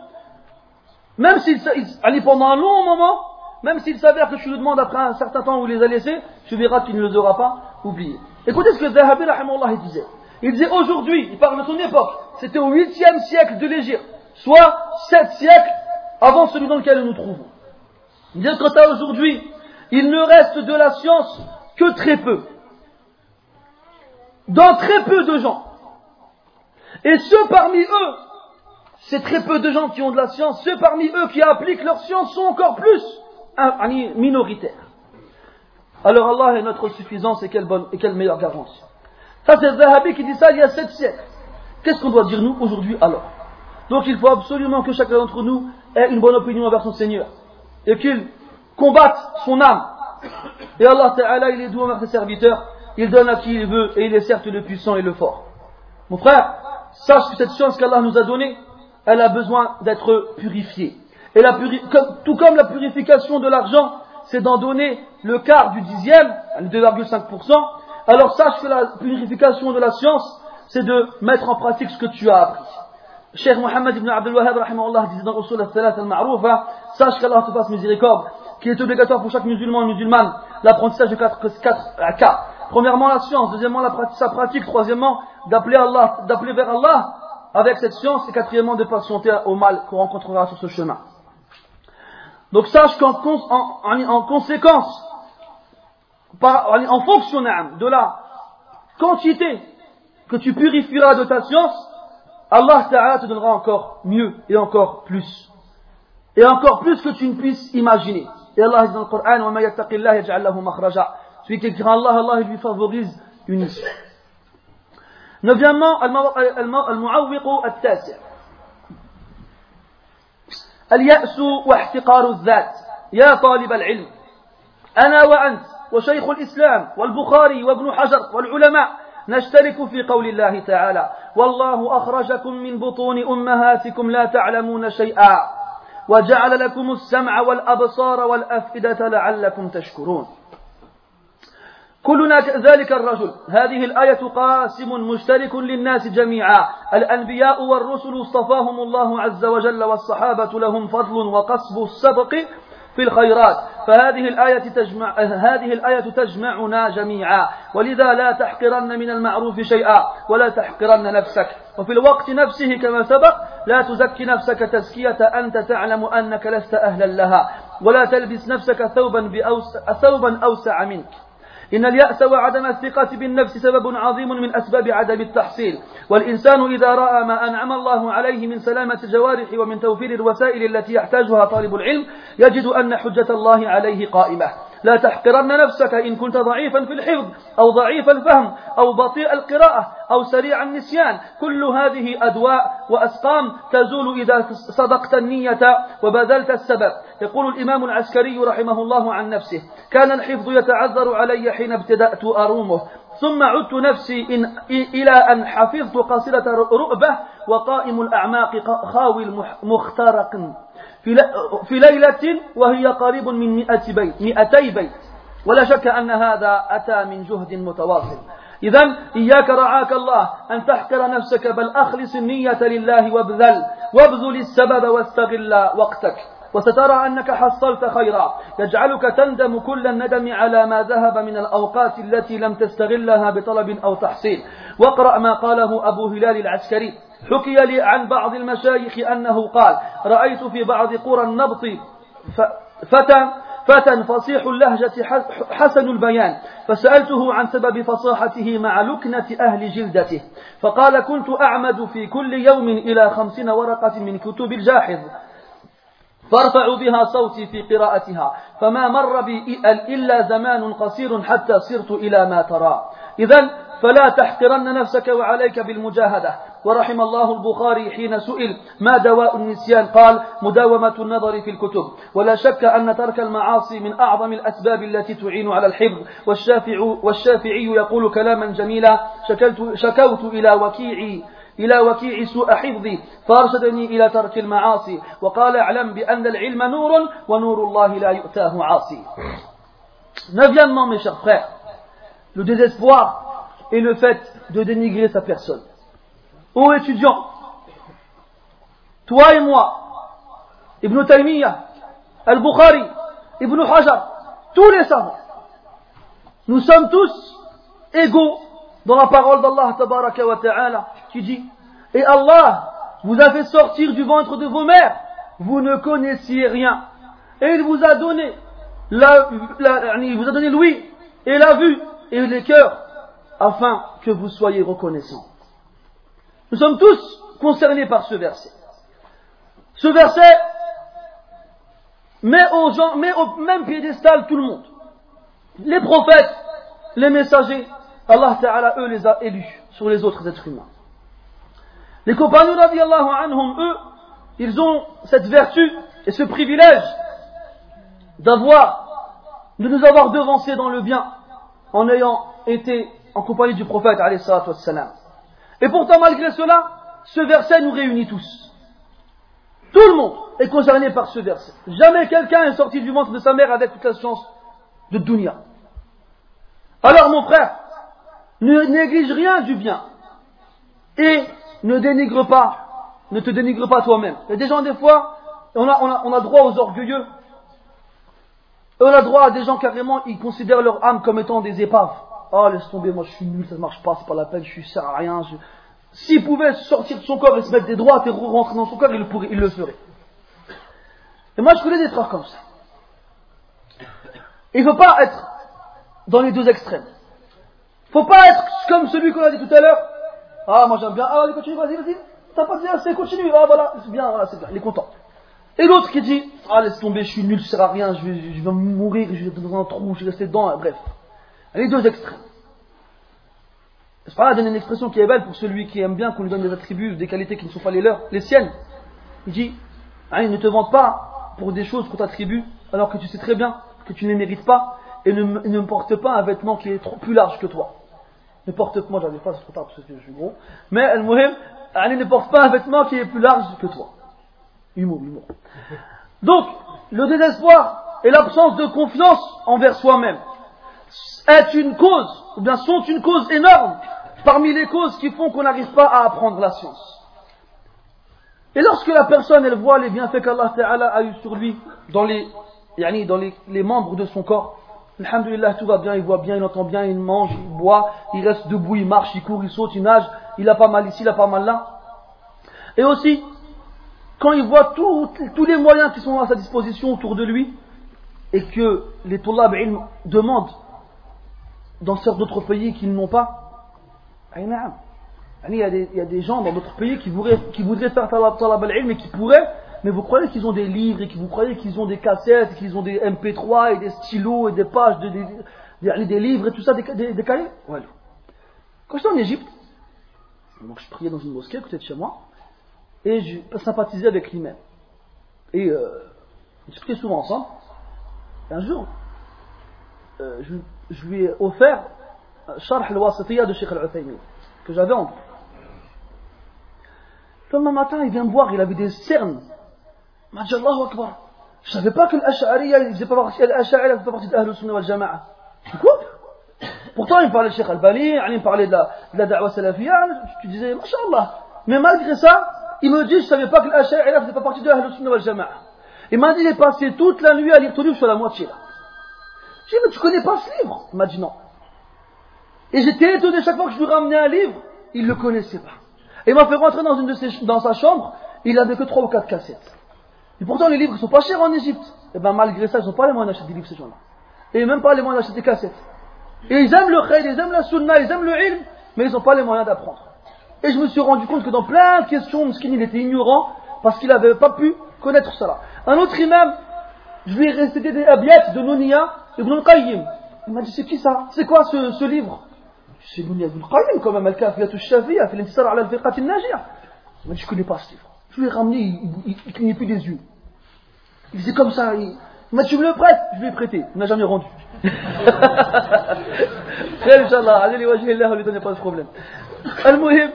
A: même s'il allait pendant un long moment, même s'il s'avère que tu le demandes après un certain temps où il les a laissés, tu verras qu'il ne les aura pas oubliés. Écoutez ce que Zahabi disait. Il disait aujourd'hui, il parle de son époque, c'était au 8e siècle de l'Égypte, soit 7 siècles avant celui dans lequel nous nous trouvons. Il disait que aujourd'hui, il ne reste de la science que très peu. Dans très peu de gens. Et ceux parmi eux, c'est très peu de gens qui ont de la science, ceux parmi eux qui appliquent leur science sont encore plus minoritaires. Alors Allah est notre suffisance et quelle, bonne, et quelle meilleure garantie. Ça c'est Zahabi qui dit ça il y a sept siècles. Qu'est-ce qu'on doit dire nous aujourd'hui alors? Donc il faut absolument que chacun d'entre nous ait une bonne opinion envers son Seigneur et qu'il combatte son âme. Et Allah Ta'ala, il est doux envers ses serviteurs, il donne à qui il veut et il est certes le puissant et le fort. Mon frère, sache que cette science qu'Allah nous a donnée, elle a besoin d'être purifiée. Et la tout comme la purification de l'argent, c'est d'en donner le quart du dixième, 2,5%, alors sache que la purification de la science, c'est de mettre en pratique ce que tu as appris. Cheikh Mohammed ibn Abdul Wahhab disait dans Rasul al-Salat al-Ma'roufa, sache qu'Allah te fasse miséricorde, qu'il est obligatoire pour chaque musulman et musulmane l'apprentissage de quatre, cas. Premièrement la science, deuxièmement la sa pratique, troisièmement d'appeler Allah, d'appeler vers Allah avec cette science et quatrièmement de patienter au mal qu'on rencontrera sur ce chemin. Donc sache qu'en en, conséquence, en fonction de la quantité que tu purifieras de ta science, Allah Ta'ala te donnera encore mieux et encore plus. Et encore plus que tu ne puisses imaginer. Et Allah dit dans le Coran, Celui qui craint Allah, Allah lui favorise une issue. Neuvièmement, المعوق التاسع اليأس واحتقار الذات يا طالب العلم أنا وأنت وشيخ الإسلام والبخاري وابن حجر والعلماء نشترك في قول الله تعالى والله أخرجكم من بطون أمهاتكم لا تعلمون شيئا وجعل لكم السمع والأبصار والأفئدة لعلكم تشكرون كلنا ذلك الرجل. هذه الآية قاسم مشترك للناس جميعا. الأنبياء والرسل اصطفاهم الله عز وجل والصحابة لهم فضل وقصب السبق في الخيرات. فهذه الآية تجمع هذه الآية تجمعنا جميعا. ولذا لا تحقرن من المعروف شيئا ولا تحقرن نفسك. وفي الوقت نفسه كما سبق لا تزكي نفسك تزكية أنت تعلم أنك لست أهلا لها. ولا تلبس نفسك ثوبا, بأوسع ثوبا أوسع منك. إن اليأس وعدم الثقة بالنفس سبب عظيم من أسباب عدم التحصيل. والإنسان إذا رأى ما أنعم الله عليه من سلامة الجوارح ومن توفير الوسائل التي يحتاجها طالب العلم يجد أن حجة الله عليه قائمة. لا تحقرن نفسك إن كنت ضعيفا في الحفظ أو ضعيف الفهم أو بطيء القراءة أو سريع النسيان. كل هذه أدواء وأسقام تزول إذا صدقت النية وبذلت السبب. يقول الإمام العسكري رحمه الله عن نفسه كان الحفظ يتعذر علي حين ابتدأت أرومه ثم عدت نفسي إن إلى أن حفظت قصيدة رؤبة وقائم الأعماق خاوي مخترق. في, ليلة وهي قريب من مئة بيت مئتي بيت. ولا شك أن هذا أتى من جهد متواصل. إذا إياك رعاك الله أن تحقر نفسك بل أخلص النية لله وابذل وابذل السبب واستغل وقتك. وسترى أنك حصلت خيرا. يجعلك تندم كل الندم على ما ذهب من الأوقات التي لم تستغلها بطلب أو تحصيل. واقرأ ما قاله أبو هلال العسكري. حكي لي عن بعض المشايخ أنه قال رأيت في بعض قرى النبط فتى فتى فصيح اللهجة حسن البيان فسألته عن سبب فصاحته مع لكنة أهل جلدته فقال كنت أعمد في كل يوم إلى خمسين ورقة من كتب الجاحظ فارفع بها صوتي في قراءتها فما مر بي إلا زمان قصير حتى صرت إلى ما ترى. إذا فلا تحقرن نفسك وعليك بالمجاهدة. ورحم الله البخاري حين سئل ما دواء النسيان؟ قال مداومة النظر في الكتب. ولا شك أن ترك المعاصي من أعظم الأسباب التي تعين على الحفظ. والشافع والشافعي يقول كلاما جميلا شكلت شكوت إلى وكيعي إلى وكيع سوء حفظي فأرشدني إلى ترك المعاصي. وقال اعلم بأن العلم نور ونور الله لا يؤتاه عاصي. Neuvièmement, mes chers frères, le désespoir. Est le fait de dénigrer sa personne. Ô étudiants, toi et moi, Ibn Taymiyyah, Al-Bukhari, Ibn Hajar, tous les savants, nous sommes tous égaux dans la parole d'Allah ta'ala qui dit Et Allah vous a fait sortir du ventre de vos mères, vous ne connaissiez rien. Et il vous a donné la, il vous a donné l'ouïe et la vue et les cœurs afin que vous soyez reconnaissants. Nous sommes tous concernés par ce verset. Ce verset met, aux gens, met au même piédestal tout le monde. Les prophètes, les messagers, Allah Ta'ala, eux, les a élus sur les autres êtres humains. Les compagnons radiallahu eux, ils ont cette vertu et ce privilège d'avoir, de nous avoir devancés dans le bien en ayant été en compagnie du prophète Et pourtant, malgré cela, ce verset nous réunit tous. Tout le monde est concerné par ce verset. Jamais quelqu'un est sorti du ventre de sa mère avec toute la chance de dunya. Alors mon frère, ne néglige rien du bien et ne dénigre pas, ne te dénigre pas toi-même. Il y a des gens des fois, on a, on a, on a droit aux orgueilleux, on a droit à des gens carrément, ils considèrent leur âme comme étant des épaves. Oh, laisse tomber, moi je suis nul, ça ne marche pas, c'est pas la peine, je suis sert à rien. S'il pouvait sortir de son corps et se mettre des droites et rentrer dans son corps, il le, pourrait, il le ferait. Et moi je connais des trucs comme ça. Il ne faut pas être dans les deux extrêmes. Il ne faut pas être comme celui qu'on a dit tout à l'heure. Ah, moi j'aime bien. Ah, allez, continue, vas-y, vas-y. T'as pas dit assez, continue. Ah, voilà, c'est bien, voilà, c'est bien. Il est content. Et l'autre qui dit Ah, laisse tomber, je suis nul, je sers à rien, je vais, je vais mourir, je vais dans un trou, je vais rester dedans, bref. Les deux extrêmes. Pas donner une expression qui est belle pour celui qui aime bien qu'on lui donne des attributs, des qualités qui ne sont pas les leurs, les siennes. Il dit hein, Ne te vante pas pour des choses qu'on t'attribue alors que tu sais très bien que tu ne les mérites pas et ne, ne porte pas un vêtement qui est trop plus large que toi. Ne porte pas, moi j'arrive pas, c'est trop tard parce que je suis gros, mais elle ne porte pas un vêtement qui est plus large que toi. Humour, humour. Donc, le désespoir et l'absence de confiance envers soi-même est une cause, ou bien sont une cause énorme parmi les causes qui font qu'on n'arrive pas à apprendre la science. Et lorsque la personne, elle voit les bienfaits qu'Allah a eu sur lui dans les, dans les, les membres de son corps, Alhamdulillah, tout va bien, il voit bien, il entend bien, il mange, il boit, il reste debout, il marche, il court, il saute, il nage, il a pas mal ici, il a pas mal là. Et aussi, quand il voit tous les moyens qui sont à sa disposition autour de lui, et que les Tullab demandent dans d'autres pays qu'ils n'ont pas, il y, a des, gens dans d'autres pays qui voudraient, qui voudraient faire Talab al-ilm et qui pourraient, mais vous croyez qu'ils ont des livres et que vous croyez qu'ils ont des cassettes, qu'ils ont des MP3 et des stylos et des pages, de, des, des, livres et tout ça, des, des, cahiers ouais. Quand j'étais en Égypte, je priais dans une mosquée à côté de chez moi, et je sympathisais avec lui-même. Et euh, on discutait souvent ensemble. Un jour, euh, je, je, lui ai offert Sharh al-Wasitiyya de Sheikh al-Uthaymi, que j'avais en Le matin, il vient me voir, il avait des cernes. Il m'a Akbar. Je savais pas que l'Ash'ariya, il faisait pas partie, l'Ash'ariya faisait partie d'Ahlul Sunnah wal Jama'a. Quoi Pourtant, il parlait de Sheikh al-Bali, il parlait de la, de la da'wa salafiyya. Tu disais, Masha'Allah. Mais malgré ça, il me dit, je savais pas que l'Ash'ariya faisait pas partie de Ahlul Sunnah wal Jama'a. Il m'a dit, il est passé toute la nuit à lire ton livre sur la moitié. J'ai dit, mais tu connais pas ce livre Il m'a dit non. Et j'étais étonné chaque fois que je lui ramenais un livre, il ne le connaissait pas. Et il m'a fait rentrer dans, une de ses, dans sa chambre, il avait que trois ou quatre cassettes. Et pourtant, les livres ne sont pas chers en Égypte. Et eh bien, malgré ça, ils n'ont pas les moyens d'acheter des livres, ces gens-là. Et même pas les moyens d'acheter des cassettes. Et ils aiment le khayr, ils aiment la sunna, ils aiment le ilm, mais ils n'ont pas les moyens d'apprendre. Et je me suis rendu compte que dans plein de questions, Mskin, il était ignorant, parce qu'il n'avait pas pu connaître cela. Un autre imam, je lui ai récité des abiyats de Nounia, Il m'a dit, c'est qui ça? C'est quoi ce, ce livre? C'est Ibn al-Qayyim, quand même, Al-Kafiyat al-Shafiya, fait l'intisar ala al-fiqat al-najia. Il m'a dit, je connais pas ce livre. Je lui ai ramené, il, clignait plus des yeux. Il faisait comme ça, il, m'a dit, tu me le prêtes? Je lui ai prêté. Il n'a jamais rendu. Inch'Allah, allez les lui donnez pas ce problème. Al-Muhim,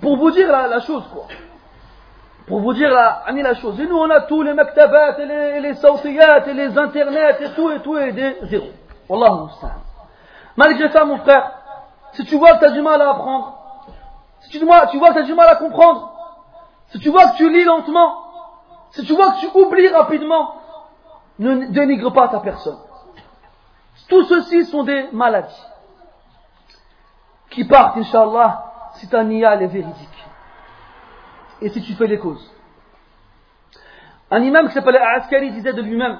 A: pour vous dire la chose, quoi. Pour vous dire la, la chose. Et nous, on a tous les maktabat, et les, les et les internets, et tout, et tout, et des zéros. Wallah Malgré ça, mon frère, si tu vois que tu as du mal à apprendre, si tu, vois, tu vois que tu as du mal à comprendre, si tu vois que tu lis lentement, si tu vois que tu oublies rapidement, ne dénigre pas ta personne. Tout ceci sont des maladies qui partent, Inch'Allah, si ta niya est véridique et si tu fais les causes. Un imam qui s'appelait Askari disait de lui-même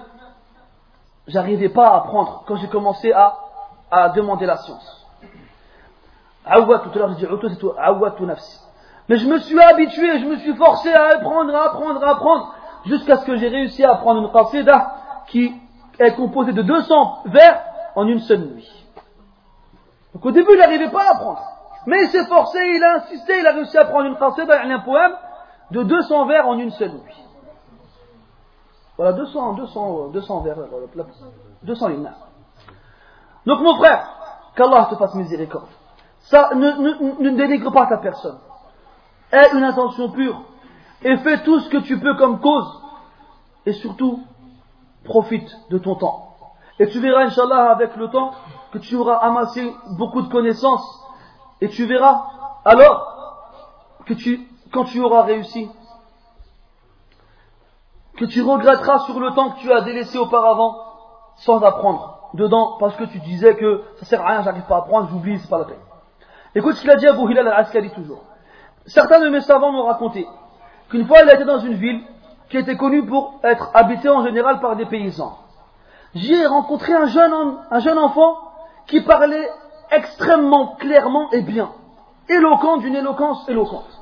A: J'arrivais pas à apprendre quand j'ai commencé à, demander la science. Awad, tout à l'heure j'ai dit Awad nafsi. Mais je me suis habitué, je me suis forcé à apprendre, à apprendre, à apprendre, jusqu'à ce que j'ai réussi à apprendre une qasida qui est composée de 200 vers en une seule nuit. Donc au début, il n'arrivait pas à apprendre. Mais il s'est forcé, il a insisté, il a réussi à prendre une qasida, un poème, de 200 vers en une seule nuit. Voilà, 200, 200, 200 vers, 200 lignes. Donc mon frère, qu'Allah te fasse miséricorde. Ça, ne, ne, ne dénigre pas ta personne. Aie une intention pure. Et fais tout ce que tu peux comme cause. Et surtout, profite de ton temps. Et tu verras, Inch'Allah, avec le temps, que tu auras amassé beaucoup de connaissances. Et tu verras, alors, que tu, quand tu auras réussi, que tu regretteras sur le temps que tu as délaissé auparavant sans apprendre dedans parce que tu disais que ça sert à rien, j'arrive pas à apprendre, j'oublie, c'est pas la peine. Écoute ce qu'il a dit à Abu Hilal al-Askari toujours. Certains de mes savants m'ont raconté qu'une fois il a été dans une ville qui était connue pour être habitée en général par des paysans. J'y ai rencontré un jeune, un jeune enfant qui parlait extrêmement clairement et bien, éloquent d'une éloquence éloquente.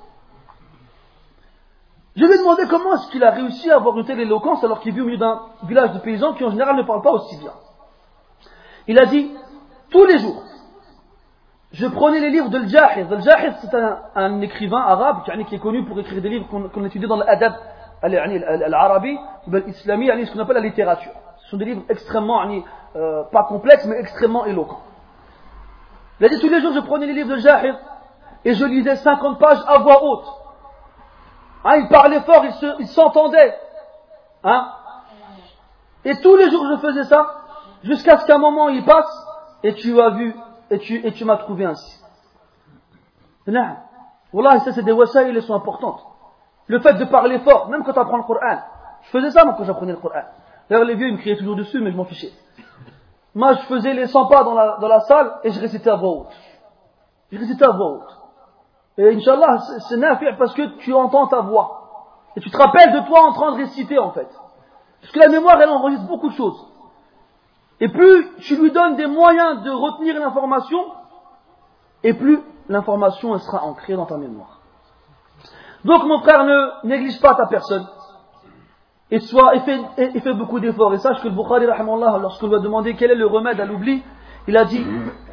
A: Je lui ai demandé comment est-ce qu'il a réussi à avoir une telle éloquence alors qu'il vit au milieu d'un village de paysans qui en général ne parlent pas aussi bien. Il a dit, tous les jours, je prenais les livres de Al-Jahiz. Al-Jahiz, c'est un, écrivain arabe qui est connu pour écrire des livres qu'on étudie dans l'adab al-arabi, l'islami, ce qu'on appelle la littérature. Ce sont des livres extrêmement, euh, pas complexes, mais extrêmement éloquents. Il a dit tous les jours, je prenais les livres de Jahiz et je lisais 50 pages à voix haute. Hein, il parlait fort, il s'entendait. Hein? Et tous les jours, je faisais ça, jusqu'à ce qu'un moment il passe et tu as vu et tu, et tu m'as trouvé ainsi. Voilà, ça c'est des wasaïs, elles sont importantes. Le fait de parler fort, même quand tu apprends le Coran. Je faisais ça moi quand j'apprenais le Coran. D'ailleurs les vieux ils me criaient toujours dessus mais je m'en fichais. Moi je faisais les 100 pas dans la, dans la salle et je récitais à voix haute. Je récitais à voix haute. Et Inch'Allah c'est nafi' parce que tu entends ta voix. Et tu te rappelles de toi en train de réciter en fait. Parce que la mémoire elle enregistre beaucoup de choses. Et plus tu lui donnes des moyens de retenir l'information, et plus l'information sera ancrée dans ta mémoire. Donc mon frère, ne néglige pas ta personne. Et, soit, et, fait, beaucoup d'efforts. Et sache que le Bukhari, lorsqu'on lui a demandé quel est le remède à l'oubli, il a dit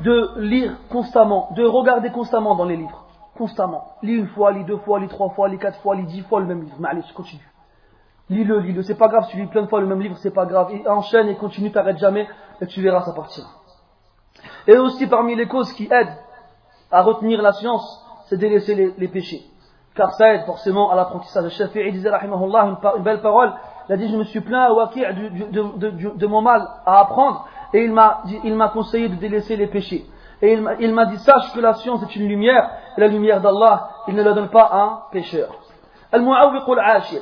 A: de lire constamment, de regarder constamment dans les livres. Constamment. Lis une fois, lis deux fois, lis trois fois, lis quatre fois, lis dix fois le même livre. Mais allez, je continue. Lis-le, lis-le. C'est pas grave, tu lis plein de fois le même livre, c'est pas grave. enchaîne et continue, t'arrête jamais, et tu verras, ça partira. Et aussi parmi les causes qui aident à retenir la science, c'est délaisser les, péchés. Car ça aide forcément à l'apprentissage. Le Shafi'i disait, rahimahullah, une, une, belle parole. Il a dit, je me suis plaint à Waqi' de, de, mon mal à apprendre, et il m'a, il m'a conseillé de délaisser les péchés. Et il m'a dit, sache que la science est une lumière, et la lumière d'Allah, il ne la donne pas à un pécheur. Al-Mu'awwiq al-Ashir.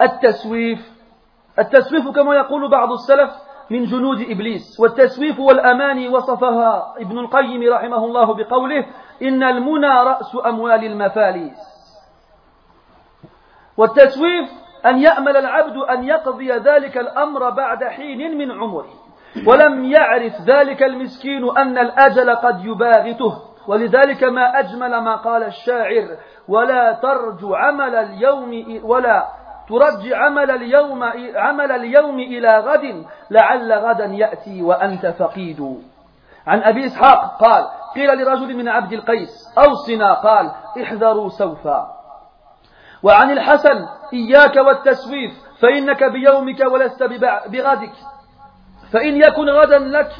A: التسويف التسويف كما يقول بعض السلف من جنود إبليس والتسويف والأماني وصفها ابن القيم رحمه الله بقوله إن المنى رأس أموال المفاليس والتسويف أن يأمل العبد أن يقضي ذلك الأمر بعد حين من عمره ولم يعرف ذلك المسكين أن الأجل قد يباغته. ولذلك ما أجمل ما قال الشاعر ولا ترجو عمل اليوم ولا ترجي عمل اليوم عمل اليوم إلى غد لعل غدا يأتي وأنت فقيد. عن أبي إسحاق قال قيل لرجل من عبد القيس أوصنا قال احذروا سوفا. وعن الحسن إياك والتسويف فإنك بيومك ولست بغدك. فإن يكن غدا لك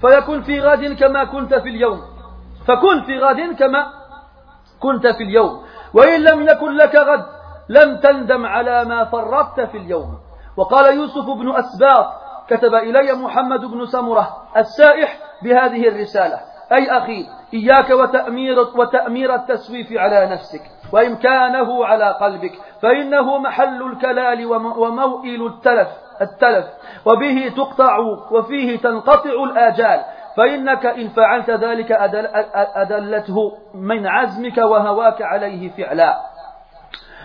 A: فيكن في غد كما كنت في اليوم. فكن في غد كما كنت في اليوم. وإن لم يكن لك غد لم تندم على ما فرطت في اليوم. وقال يوسف بن أسباط كتب إلي محمد بن سمرة السائح بهذه الرسالة. أي أخي إياك وتأمير, وتأمير التسويف على نفسك وإمكانه على قلبك فإنه محل الكلال وموئل التلف. التلف وبه تقطع وفيه تنقطع الآجال فإنك إن فعلت ذلك أدل أدلته من عزمك وهواك عليه فعلا.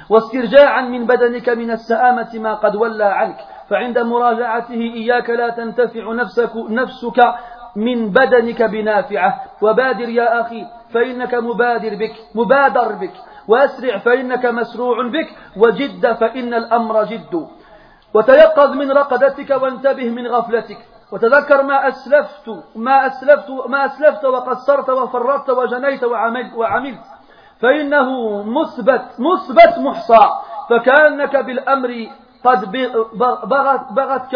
A: واسترجاعا من بدنك من السآمة ما قد ولى عنك فعند مراجعته إياك لا تنتفع نفسك, نفسك من بدنك بنافعة. وبادر يا أخي فإنك مبادر بك مبادر بك. وأسرع فإنك مسروع بك. وجد فإن الأمر جد. وتيقظ من رقدتك وانتبه من غفلتك. وتذكر ما أسلفت ما أسلفت ما أسلفت وقصرت وفرطت وجنيت وعملت وعملت. فإنه مثبت مثبت محصى. فكأنك بالأمر قد بغت بغتك.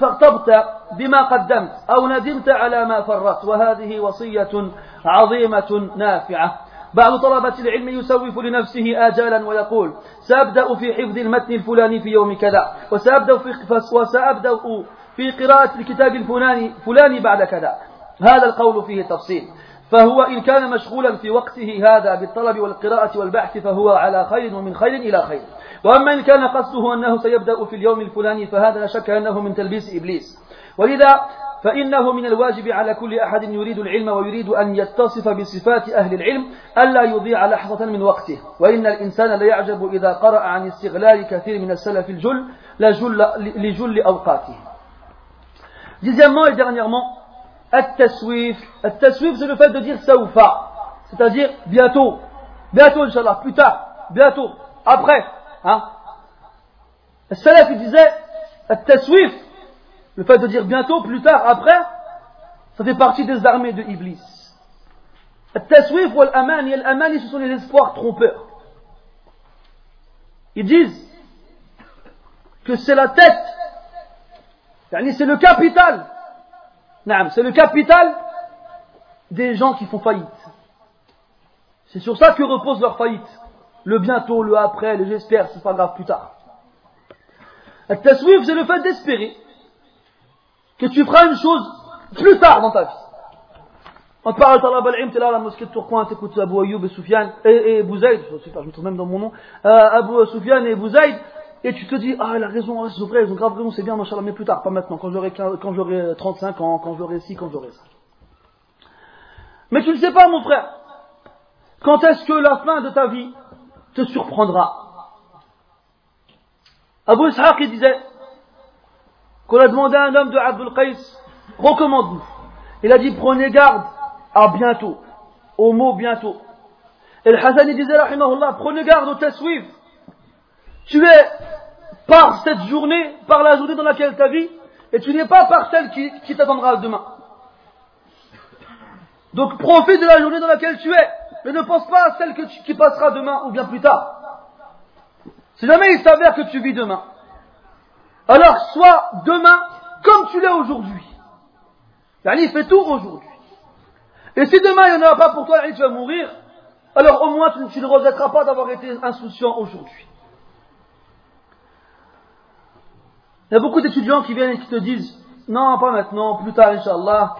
A: فاغتبت بما قدمت أو ندمت على ما فرطت. وهذه وصية عظيمة نافعة. بعض طلبة العلم يسوف لنفسه آجالا ويقول سأبدأ في حفظ المتن الفلاني في يوم كذا وسأبدأ في, وسأبدأ في قراءة الكتاب الفلاني فلاني بعد كذا. هذا القول فيه تفصيل. فهو إن كان مشغولا في وقته هذا بالطلب والقراءة والبحث فهو على خير ومن خير إلى خير. وأما إن كان قصده أنه سيبدأ في اليوم الفلاني فهذا لا شك أنه من تلبيس إبليس. ولذا فإنه من الواجب على كل أحد يريد العلم ويريد أن يتصف بصفات أهل العلم ألا يضيع لحظة من وقته وإن الإنسان ليعجب إذا قرأ عن استغلال كثير من السلف الجل لجل, لجل أوقاته Deuxièmement et dernièrement, At-Taswif. At-Taswif, c'est le fait de dire Saoufa. C'est-à-dire bientôt. Bientôt, Inch'Allah. Plus tard. Bientôt. Après. Hein? Le salaf, il disait At-Taswif. Le fait de dire bientôt, plus tard, après, ça fait partie des armées de Iblis. At-Taswif ou Al-Amani. Al-Amani, ce sont les espoirs trompeurs. Ils disent que c'est la tête. C'est le capital c'est le capital des gens qui font faillite. C'est sur ça que repose leur faillite. Le bientôt, le après, le j'espère, c'est pas grave plus tard. Taswif, c'est le fait d'espérer que tu feras une chose plus tard dans ta vie. On parle de Talab al-Im, t'es là à la mosquée de Tourcoing, t'écoutes Abu Ayoub et Soufiane, et, et Bouzaïd, je me trouve même dans mon nom, euh, Abu Soufiane et Bouzaïd, et tu te dis, ah, elle a raison, c'est vrai, ils ont grave raison, c'est bien, machallah, mais plus tard, pas maintenant, quand j'aurai, quand j'aurai 35 ans, quand j'aurai ci, quand j'aurai ça. Mais tu ne sais pas, mon frère, quand est-ce que la fin de ta vie te surprendra? Abu Ishaq, il disait, qu'on a demandé à un homme de Abdul Qais, recommande-nous. Il a dit, prenez garde à bientôt, au mot bientôt. Et le Hassan, il disait, prenez garde au taswif. Tu es par cette journée, par la journée dans laquelle tu vis, et tu n'es pas par celle qui, qui t'attendra demain. Donc profite de la journée dans laquelle tu es, mais ne pense pas à celle qui passera demain ou bien plus tard. Si jamais il s'avère que tu vis demain, alors sois demain comme tu l'es aujourd'hui. Yani fais tout aujourd'hui. Et si demain il n'y en aura pas pour toi, tu vas mourir, alors au moins tu, ne regretteras pas d'avoir été insouciant aujourd'hui. Il y a beaucoup d'étudiants qui viennent et qui te disent non, pas maintenant, plus tard, Inch'Allah,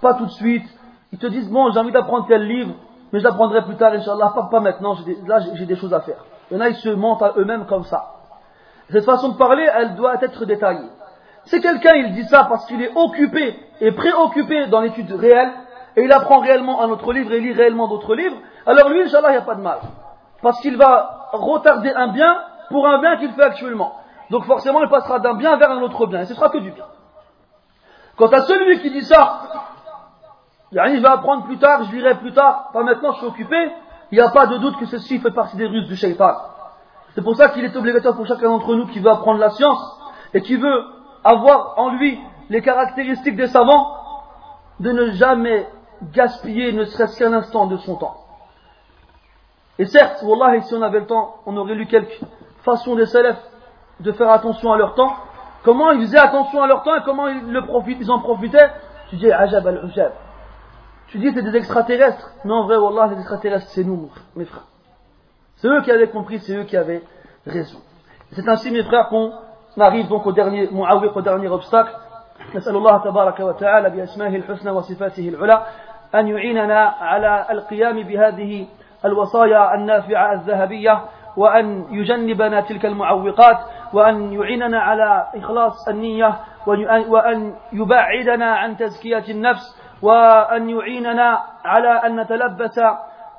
A: pas tout de suite. Ils te disent bon, j'ai envie d'apprendre tel livre, mais je l'apprendrai plus tard, Inch'Allah, pas, pas maintenant, là j'ai des choses à faire. Il y en a, ils se mentent à eux-mêmes comme ça. Cette façon de parler, elle doit être détaillée. Si quelqu'un il dit ça parce qu'il est occupé et préoccupé dans l'étude réelle, et il apprend réellement un autre livre et lit réellement d'autres livres, alors lui, Inch'Allah, il n'y a pas de mal. Parce qu'il va retarder un bien pour un bien qu'il fait actuellement. Donc forcément, il passera d'un bien vers un autre bien, et ce sera que du bien. Quant à celui qui dit ça, il va apprendre plus tard, je lirai plus tard, pas maintenant, je suis occupé, il n'y a pas de doute que ceci fait partie des ruses du shaitan. C'est pour ça qu'il est obligatoire pour chacun d'entre nous qui veut apprendre la science et qui veut avoir en lui les caractéristiques des savants, de ne jamais gaspiller ne serait-ce qu'un instant de son temps. Et certes, Wallah, si on avait le temps, on aurait lu quelques façons des salafs de faire attention à leur temps, comment ils faisaient attention à leur temps et comment ils, en profitaient, tu dis ajab al-ujab. Tu dis c'est des extraterrestres. Non, en vrai, Wallah, les extraterrestres, c'est nous, mes frères. C'est eux qui avaient compris, c'est eux qui avaient raison. C'est ainsi, mes frères, qu'on arrive donc au dernier, au dernier obstacle. نسأل الله تبارك وتعالى بأسمائه الحسنى وصفاته العلى أن يعيننا على القيام بهذه الوصايا النافعة الذهبية وأن يجنبنا تلك المعوقات وأن يعيننا على إخلاص النية وأن يبعدنا عن تزكية النفس وأن يعيننا على أن نتلبس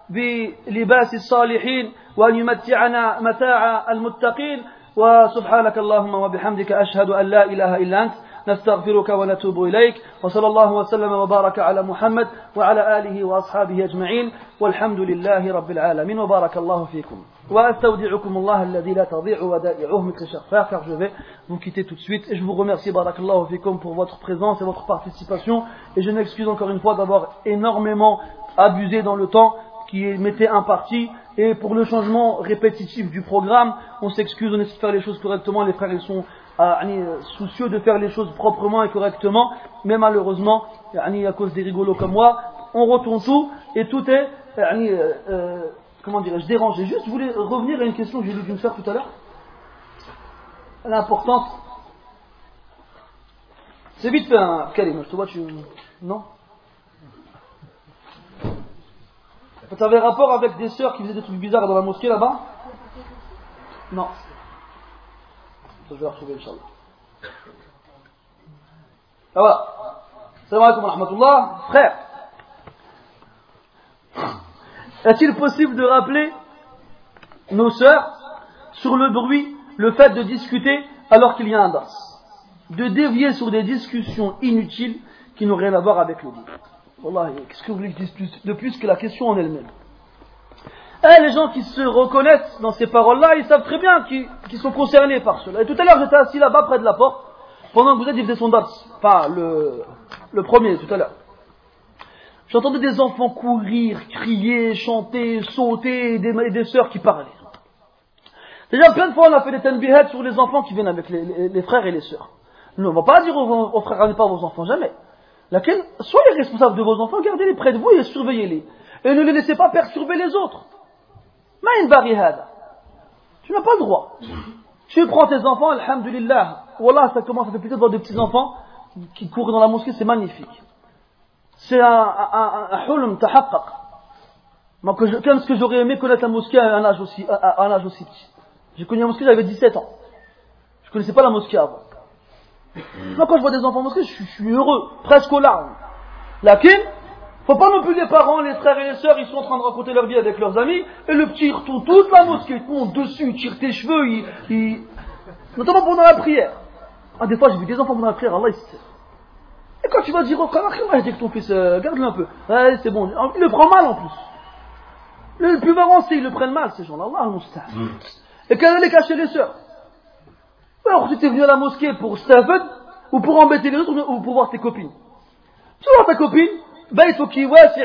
A: بلباس الصالحين وأن يمتعنا متاع المتقين. وسبحانك اللهم وبحمدك أشهد أن لا إله إلا أنت. نستغفرك ونتوب إليك. وصلى الله وسلم وبارك على محمد وعلى آله وأصحابه أجمعين. والحمد لله رب العالمين. وبارك الله فيكم. وأستودعكم الله الذي لا تضيع ودائعه. Très chers frères car je vais vous quitter tout de suite. Et je vous remercie barakallahu fikum pour votre présence et votre participation. Et je m'excuse encore une fois d'avoir énormément abusé dans le temps. Qui m'était imparti et pour le changement répétitif du programme, on s'excuse, on essaie de faire les choses correctement, les frères ils sont euh, soucieux de faire les choses proprement et correctement, mais malheureusement, à cause des rigolos comme moi, on retourne tout et tout est, euh, euh, comment dirais-je, dérangé. Juste, je voulais revenir à une question que j'ai lu d'une sœur tout à l'heure. L'importance. C'est vite fait, hein, Karim, je te vois, tu. Non? Tu avais rapport avec des sœurs qui faisaient des trucs bizarres dans la mosquée là-bas Non. je vais retrouver, Inch'Allah. Ah voilà. Salam alaikum wa rahmatullah. Frère, est-il possible de rappeler nos sœurs sur le bruit, le fait de discuter alors qu'il y a un das De dévier sur des discussions inutiles qui n'ont rien à voir avec le dit qu'est-ce que vous voulez que je dise de plus que la question en elle-même? Eh, les gens qui se reconnaissent dans ces paroles-là, ils savent très bien qu'ils sont concernés par cela. Et tout à l'heure, j'étais assis là-bas près de la porte, pendant que vous êtes, il faisait son dats. Enfin, le, le premier, tout à l'heure. J'entendais des enfants courir, crier, chanter, sauter, et des, et des sœurs qui parlaient. Déjà, plein de fois, on a fait des tenbiheads sur les enfants qui viennent avec les, frères et les sœurs. Nous, on ne va pas dire aux, frères, ramenez pas vos enfants, jamais. Soyez responsables de vos enfants, gardez-les près de vous et surveillez-les. Et ne les laissez pas perturber les autres. Tu n'as pas le droit. Tu prends tes enfants, alhamdulillah. Wallah, ça commence à faire plaisir de voir des petits enfants qui courent dans la mosquée, c'est magnifique. C'est un, un, un, hulm. Moi, ce que j'aurais aimé connaître la mosquée à un âge aussi, à un âge aussi petit. J'ai connu la mosquée, j'avais 17 ans. Je connaissais pas la mosquée avant. Moi, quand je vois des enfants en mosquée, je, suis heureux, presque aux larmes. Lakin, faut pas non plus les parents, les frères et les sœurs, ils sont en train de raconter leur vie avec leurs amis, et le petit retourne toute la mosquée, il monte dessus, il tire tes cheveux, il, notamment pendant la prière. Ah, des fois, j'ai vu des enfants pendant la prière, Allah. Et quand tu vas dire, oh, comment dit que ton fils, euh, garde-le un peu. Ouais, c'est bon. Il le prend mal en plus. Le plus marrant, c'est qu'ils le prennent mal, ces gens-là. Allah, mm. Et quand elle est cachée les sœurs. Alors, tu t'es venu à la mosquée pour Stephen, ou pour embêter les autres, ou pour voir tes copines. Tu vois ta copine, qui? Wasi'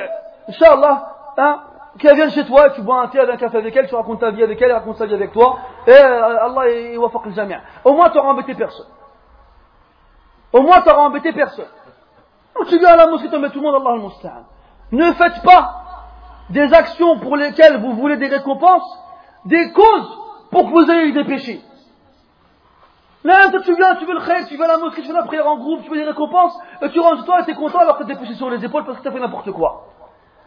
A: Inch'Allah, hein, qu'elle vienne chez toi, tu bois un thé avec un café avec elle, tu racontes ta vie avec elle, elle raconte sa vie avec toi, et euh, Allah il wafaq le jamia. Au moins, tu auras embêté personne. Au moins, tu auras embêté personne. Donc, tu viens à la mosquée, tu embêtes tout le monde, Allah al-Musta'an. Ne faites pas des actions pour lesquelles vous voulez des récompenses, des causes pour que vous ayez des péchés. Là, tu viens, tu veux le khayr, tu vas à la mosquée, tu fais la prière en groupe, tu veux des récompenses, et tu rentres toi et t'es content alors que t'es poussé sur les épaules parce que t'as fait n'importe quoi.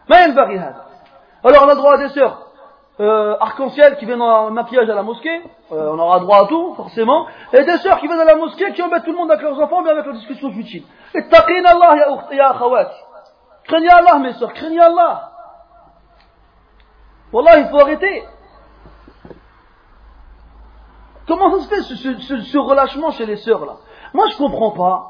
A: Alors, on a droit à des sœurs arc-en-ciel qui viennent en maquillage à la mosquée, euh, on aura droit à tout, forcément, et des sœurs qui viennent à la mosquée qui embêtent tout le monde avec leurs enfants, mais avec leurs discussions futiles. Et taqin Allah, ya akhawati. Craignez Allah, mes sœurs, craignez Allah. Wallah, il faut arrêter. Comment ça se fait ce, relâchement chez les sœurs là? Moi je comprends pas.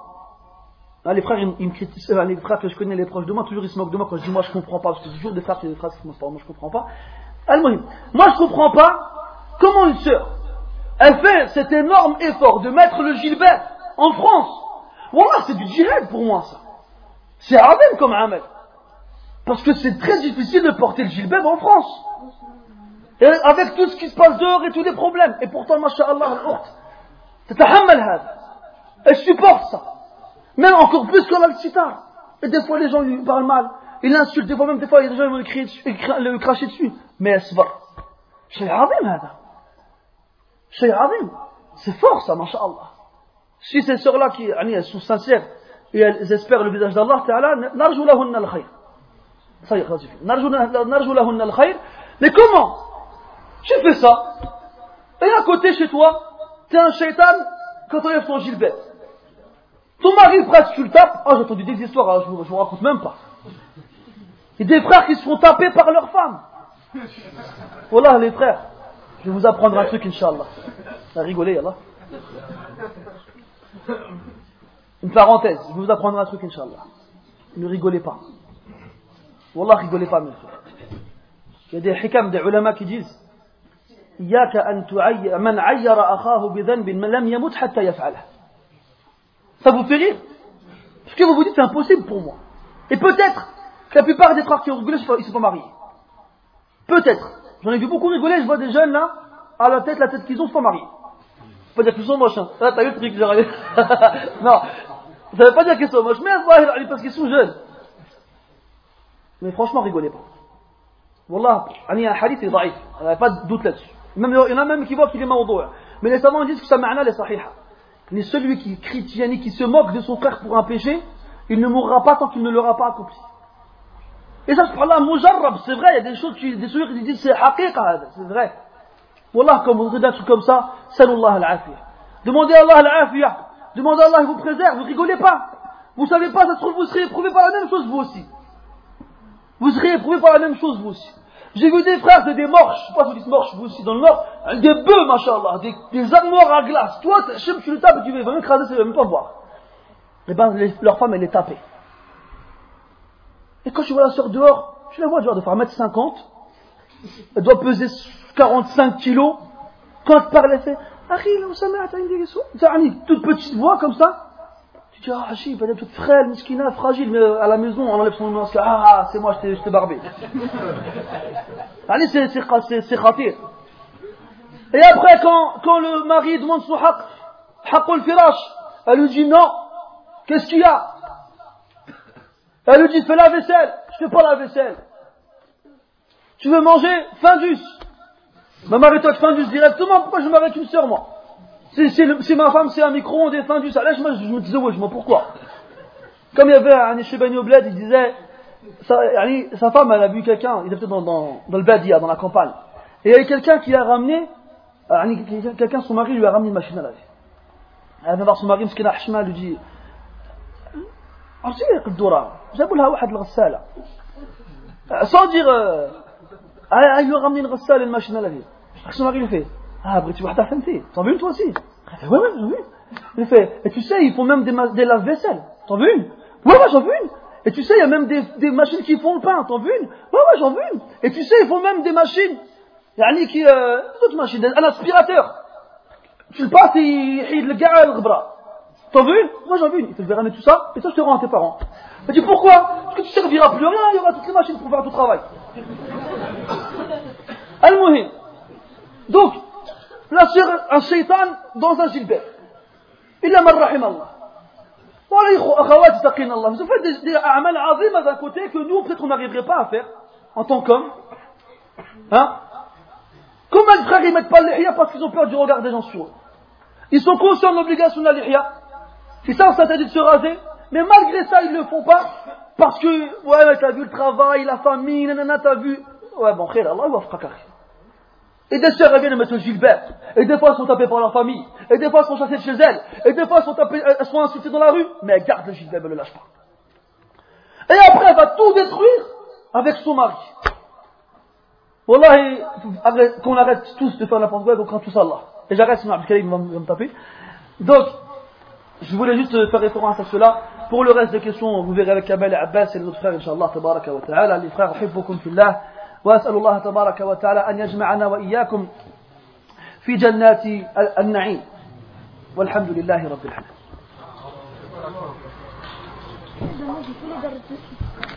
A: Ah, les frères, ils, me critiquent, euh, les frères que je connais, les proches de moi, toujours ils se moquent de moi quand je dis moi je comprends pas, parce que toujours des frères et des frères qui moi je comprends pas. Moi je comprends pas comment une sœur, elle fait cet énorme effort de mettre le gilbert en France. Voilà, c'est du djihad pour moi ça. C'est même comme amal. Parce que c'est très difficile de porter le gilbert en France. Avec tout ce qui se passe dehors et tous les problèmes. Et pourtant, masha'Allah, al Elle supporte ça. Même encore plus que l'al Et des fois, les gens lui parlent mal. Ils l'insultent. Des fois, même des fois, les gens vont le cracher dessus. Mais elle se va. C'est azim. C'est fort, ça, masha'Allah. Si ces sœurs-là qui, elles sont sincères, et elles espèrent le visage d'Allah, ta'ala, narjou lahunna al-khayr. Ça y est, narjou lahunna al-khayr. Mais comment? Tu fais ça. Et à côté chez toi, t'es un shaitan quand on lève ton gilbert. Ton mari presque tu le tapes. Ah, j'ai entendu des histoires, hein, je, vous, vous raconte même pas. A des frères qui se font taper par leurs femmes. Voilà les frères. Je vais vous apprendre un truc, Inch'Allah. À rigoler, Allah. Une parenthèse, je vais vous apprendre un truc, Inch'Allah. Ne rigolez pas. Wallah, rigolez pas, mes frères. Il y a des hikam, des ulama qui disent إياك أن تعير من عير أخاه بذنب لم يمت حتى يفعله. Ça vous fait rire Parce que vous vous dites c'est impossible pour moi. Et peut-être que la plupart des frères qui ont rigolé, ils ne sont pas mariés. Peut-être. J'en ai vu beaucoup rigoler, je vois des jeunes là, à la tête, la tête qu'ils ont, ils sont pas mariés. Ça veut pas dire qu'ils sont moches. Hein. Là, t'as vu le truc, j'ai Non, ça veut pas dire qu'ils sont moches, mais parce qu'ils sont jeunes. Mais franchement, rigolez pas. Wallah, il y a un hadith est daïf. Il n'y a pas de doute là-dessus. il y en a même qui voient qu'il est mawdou'. Mais les savants disent que sa ma'na est sahiha. Mais celui qui critique, qui se moque de son frère pour un péché, il ne mourra pas tant qu'il ne l'aura pas accompli. Et ça, subhanallah, mujarrab, c'est vrai, il y a des choses, des sourires qui disent c'est haqiqa, c'est vrai. Wallah, quand vous regardez un truc comme ça, salullah al-afiyah. Demandez à Allah al-afiyah. Demandez à Allah, il vous préserve, vous rigolez pas. Vous savez pas, ça se trouve, vous serez éprouvé par la même chose, vous aussi. Vous serez éprouvé par la même chose, vous aussi. J'ai vu des frères, c'est des morches, je sais pas si vous dites morches, vous aussi, dans le nord, des bœufs, machallah, des, des armoires à glace. Toi, tu le tapes et tu vas écraser, ça va même pas voir. Eh ben, leur femme, elle est tapée. Et quand je vois la soeur dehors, je la vois dehors de faire 1m50, elle doit peser 45 kilos. Quand elle parle, elle fait toute petite voix comme ça. Tu dis, ah, Hachib, elle est toute frêle, miskina, fragile, mais à la maison, on enlève son nom, ah, c'est moi, je t'ai barbé. Allez, c'est khatir. Et après, quand, quand le mari demande son haq, haqul firash, elle lui dit non, qu'est-ce qu'il y a? Elle lui dit, fais la vaisselle, je fais pas la vaisselle. Tu veux manger? Findus. Ma marie-toi Findus directement, pourquoi je m'arrête une sœur, moi? c'est ma femme, c'est un micro-ondes et Findus. Alors, moi, je me disais, ouais, moi, pourquoi Comme il y avait un Bani au bled, il disait, sa, sa, femme, elle a vu quelqu'un, il était dans, dans, dans le Badia, dans la campagne. Et il y avait quelqu'un qui l'a ramené, quelqu'un, son mari lui a ramené une machine à laver. Elle vient voir son mari, Mskina Hashma, lui dit, عرفتي الدورة جابوا لها واحد الغسالة sans dire euh, elle lui a ramené une غسالة une machine à laver son mari lui fait ah, Briti Wahda Fenty, t'en veux une toi aussi eh Ouais, ouais, j'en veux une. Il fait, et tu sais, ils font même des, lave-vaisselle. T'en veux une Ouais, ouais, j'en veux une. Et tu sais, il y a même des, machines qui font le pain. T'en veux une Ouais, ouais, j'en veux une. Et tu sais, ils font même des machines. Yani qui, euh, d'autres machines, un aspirateur. Tu le passes et il le gars le bras. T'en veux une Moi j'en veux une. Il te verra mais tout ça, et ça je te rends à tes parents. Il dit pourquoi Parce que tu ne serviras plus à rien, il y aura toutes les machines pour faire tout le travail. Al-Muhim. Donc, la sœur, un shaitan dans un gilbert. Il a rahim Allah. Vous faites des, des amal azim d'un côté que nous, peut-être, on n'arriverait pas à faire en tant qu'homme. Hein? Comment les frères, ils mettent pas l'ihya parce qu'ils ont peur du regard des gens sur eux? Ils sont conscients de l'obligation de l'ihya. C'est ça, ça dit de se raser. Mais malgré ça, ils ne le font pas. Parce que, ouais, t'as vu le travail, la famille, nanana, t'as vu. Ouais, bon, khir, Allah, wa et des sœurs reviennent à M. Gilbert. Et des fois, elles sont tapées par leur famille. Et des fois, elles sont chassées de chez elles. Et des fois, elles sont, insultées dans la rue. Mais elle garde le Gilbert, elle ne le lâche pas. Et après, elle va tout détruire avec son mari. Wallah, qu'on arrête tous de faire n'importe quoi, donc quand tout ça là. Et j'arrête, sinon Abdelkarim va me taper. Donc, je voulais juste faire référence à cela. Pour le reste des questions, vous verrez avec Abel et Abbas et les autres frères, Inch'Allah, tabaraka wa ta'ala. Les frères, fillah. وأسأل الله تبارك وتعالى أن يجمعنا وإياكم في جنات النعيم. والحمد لله رب العالمين.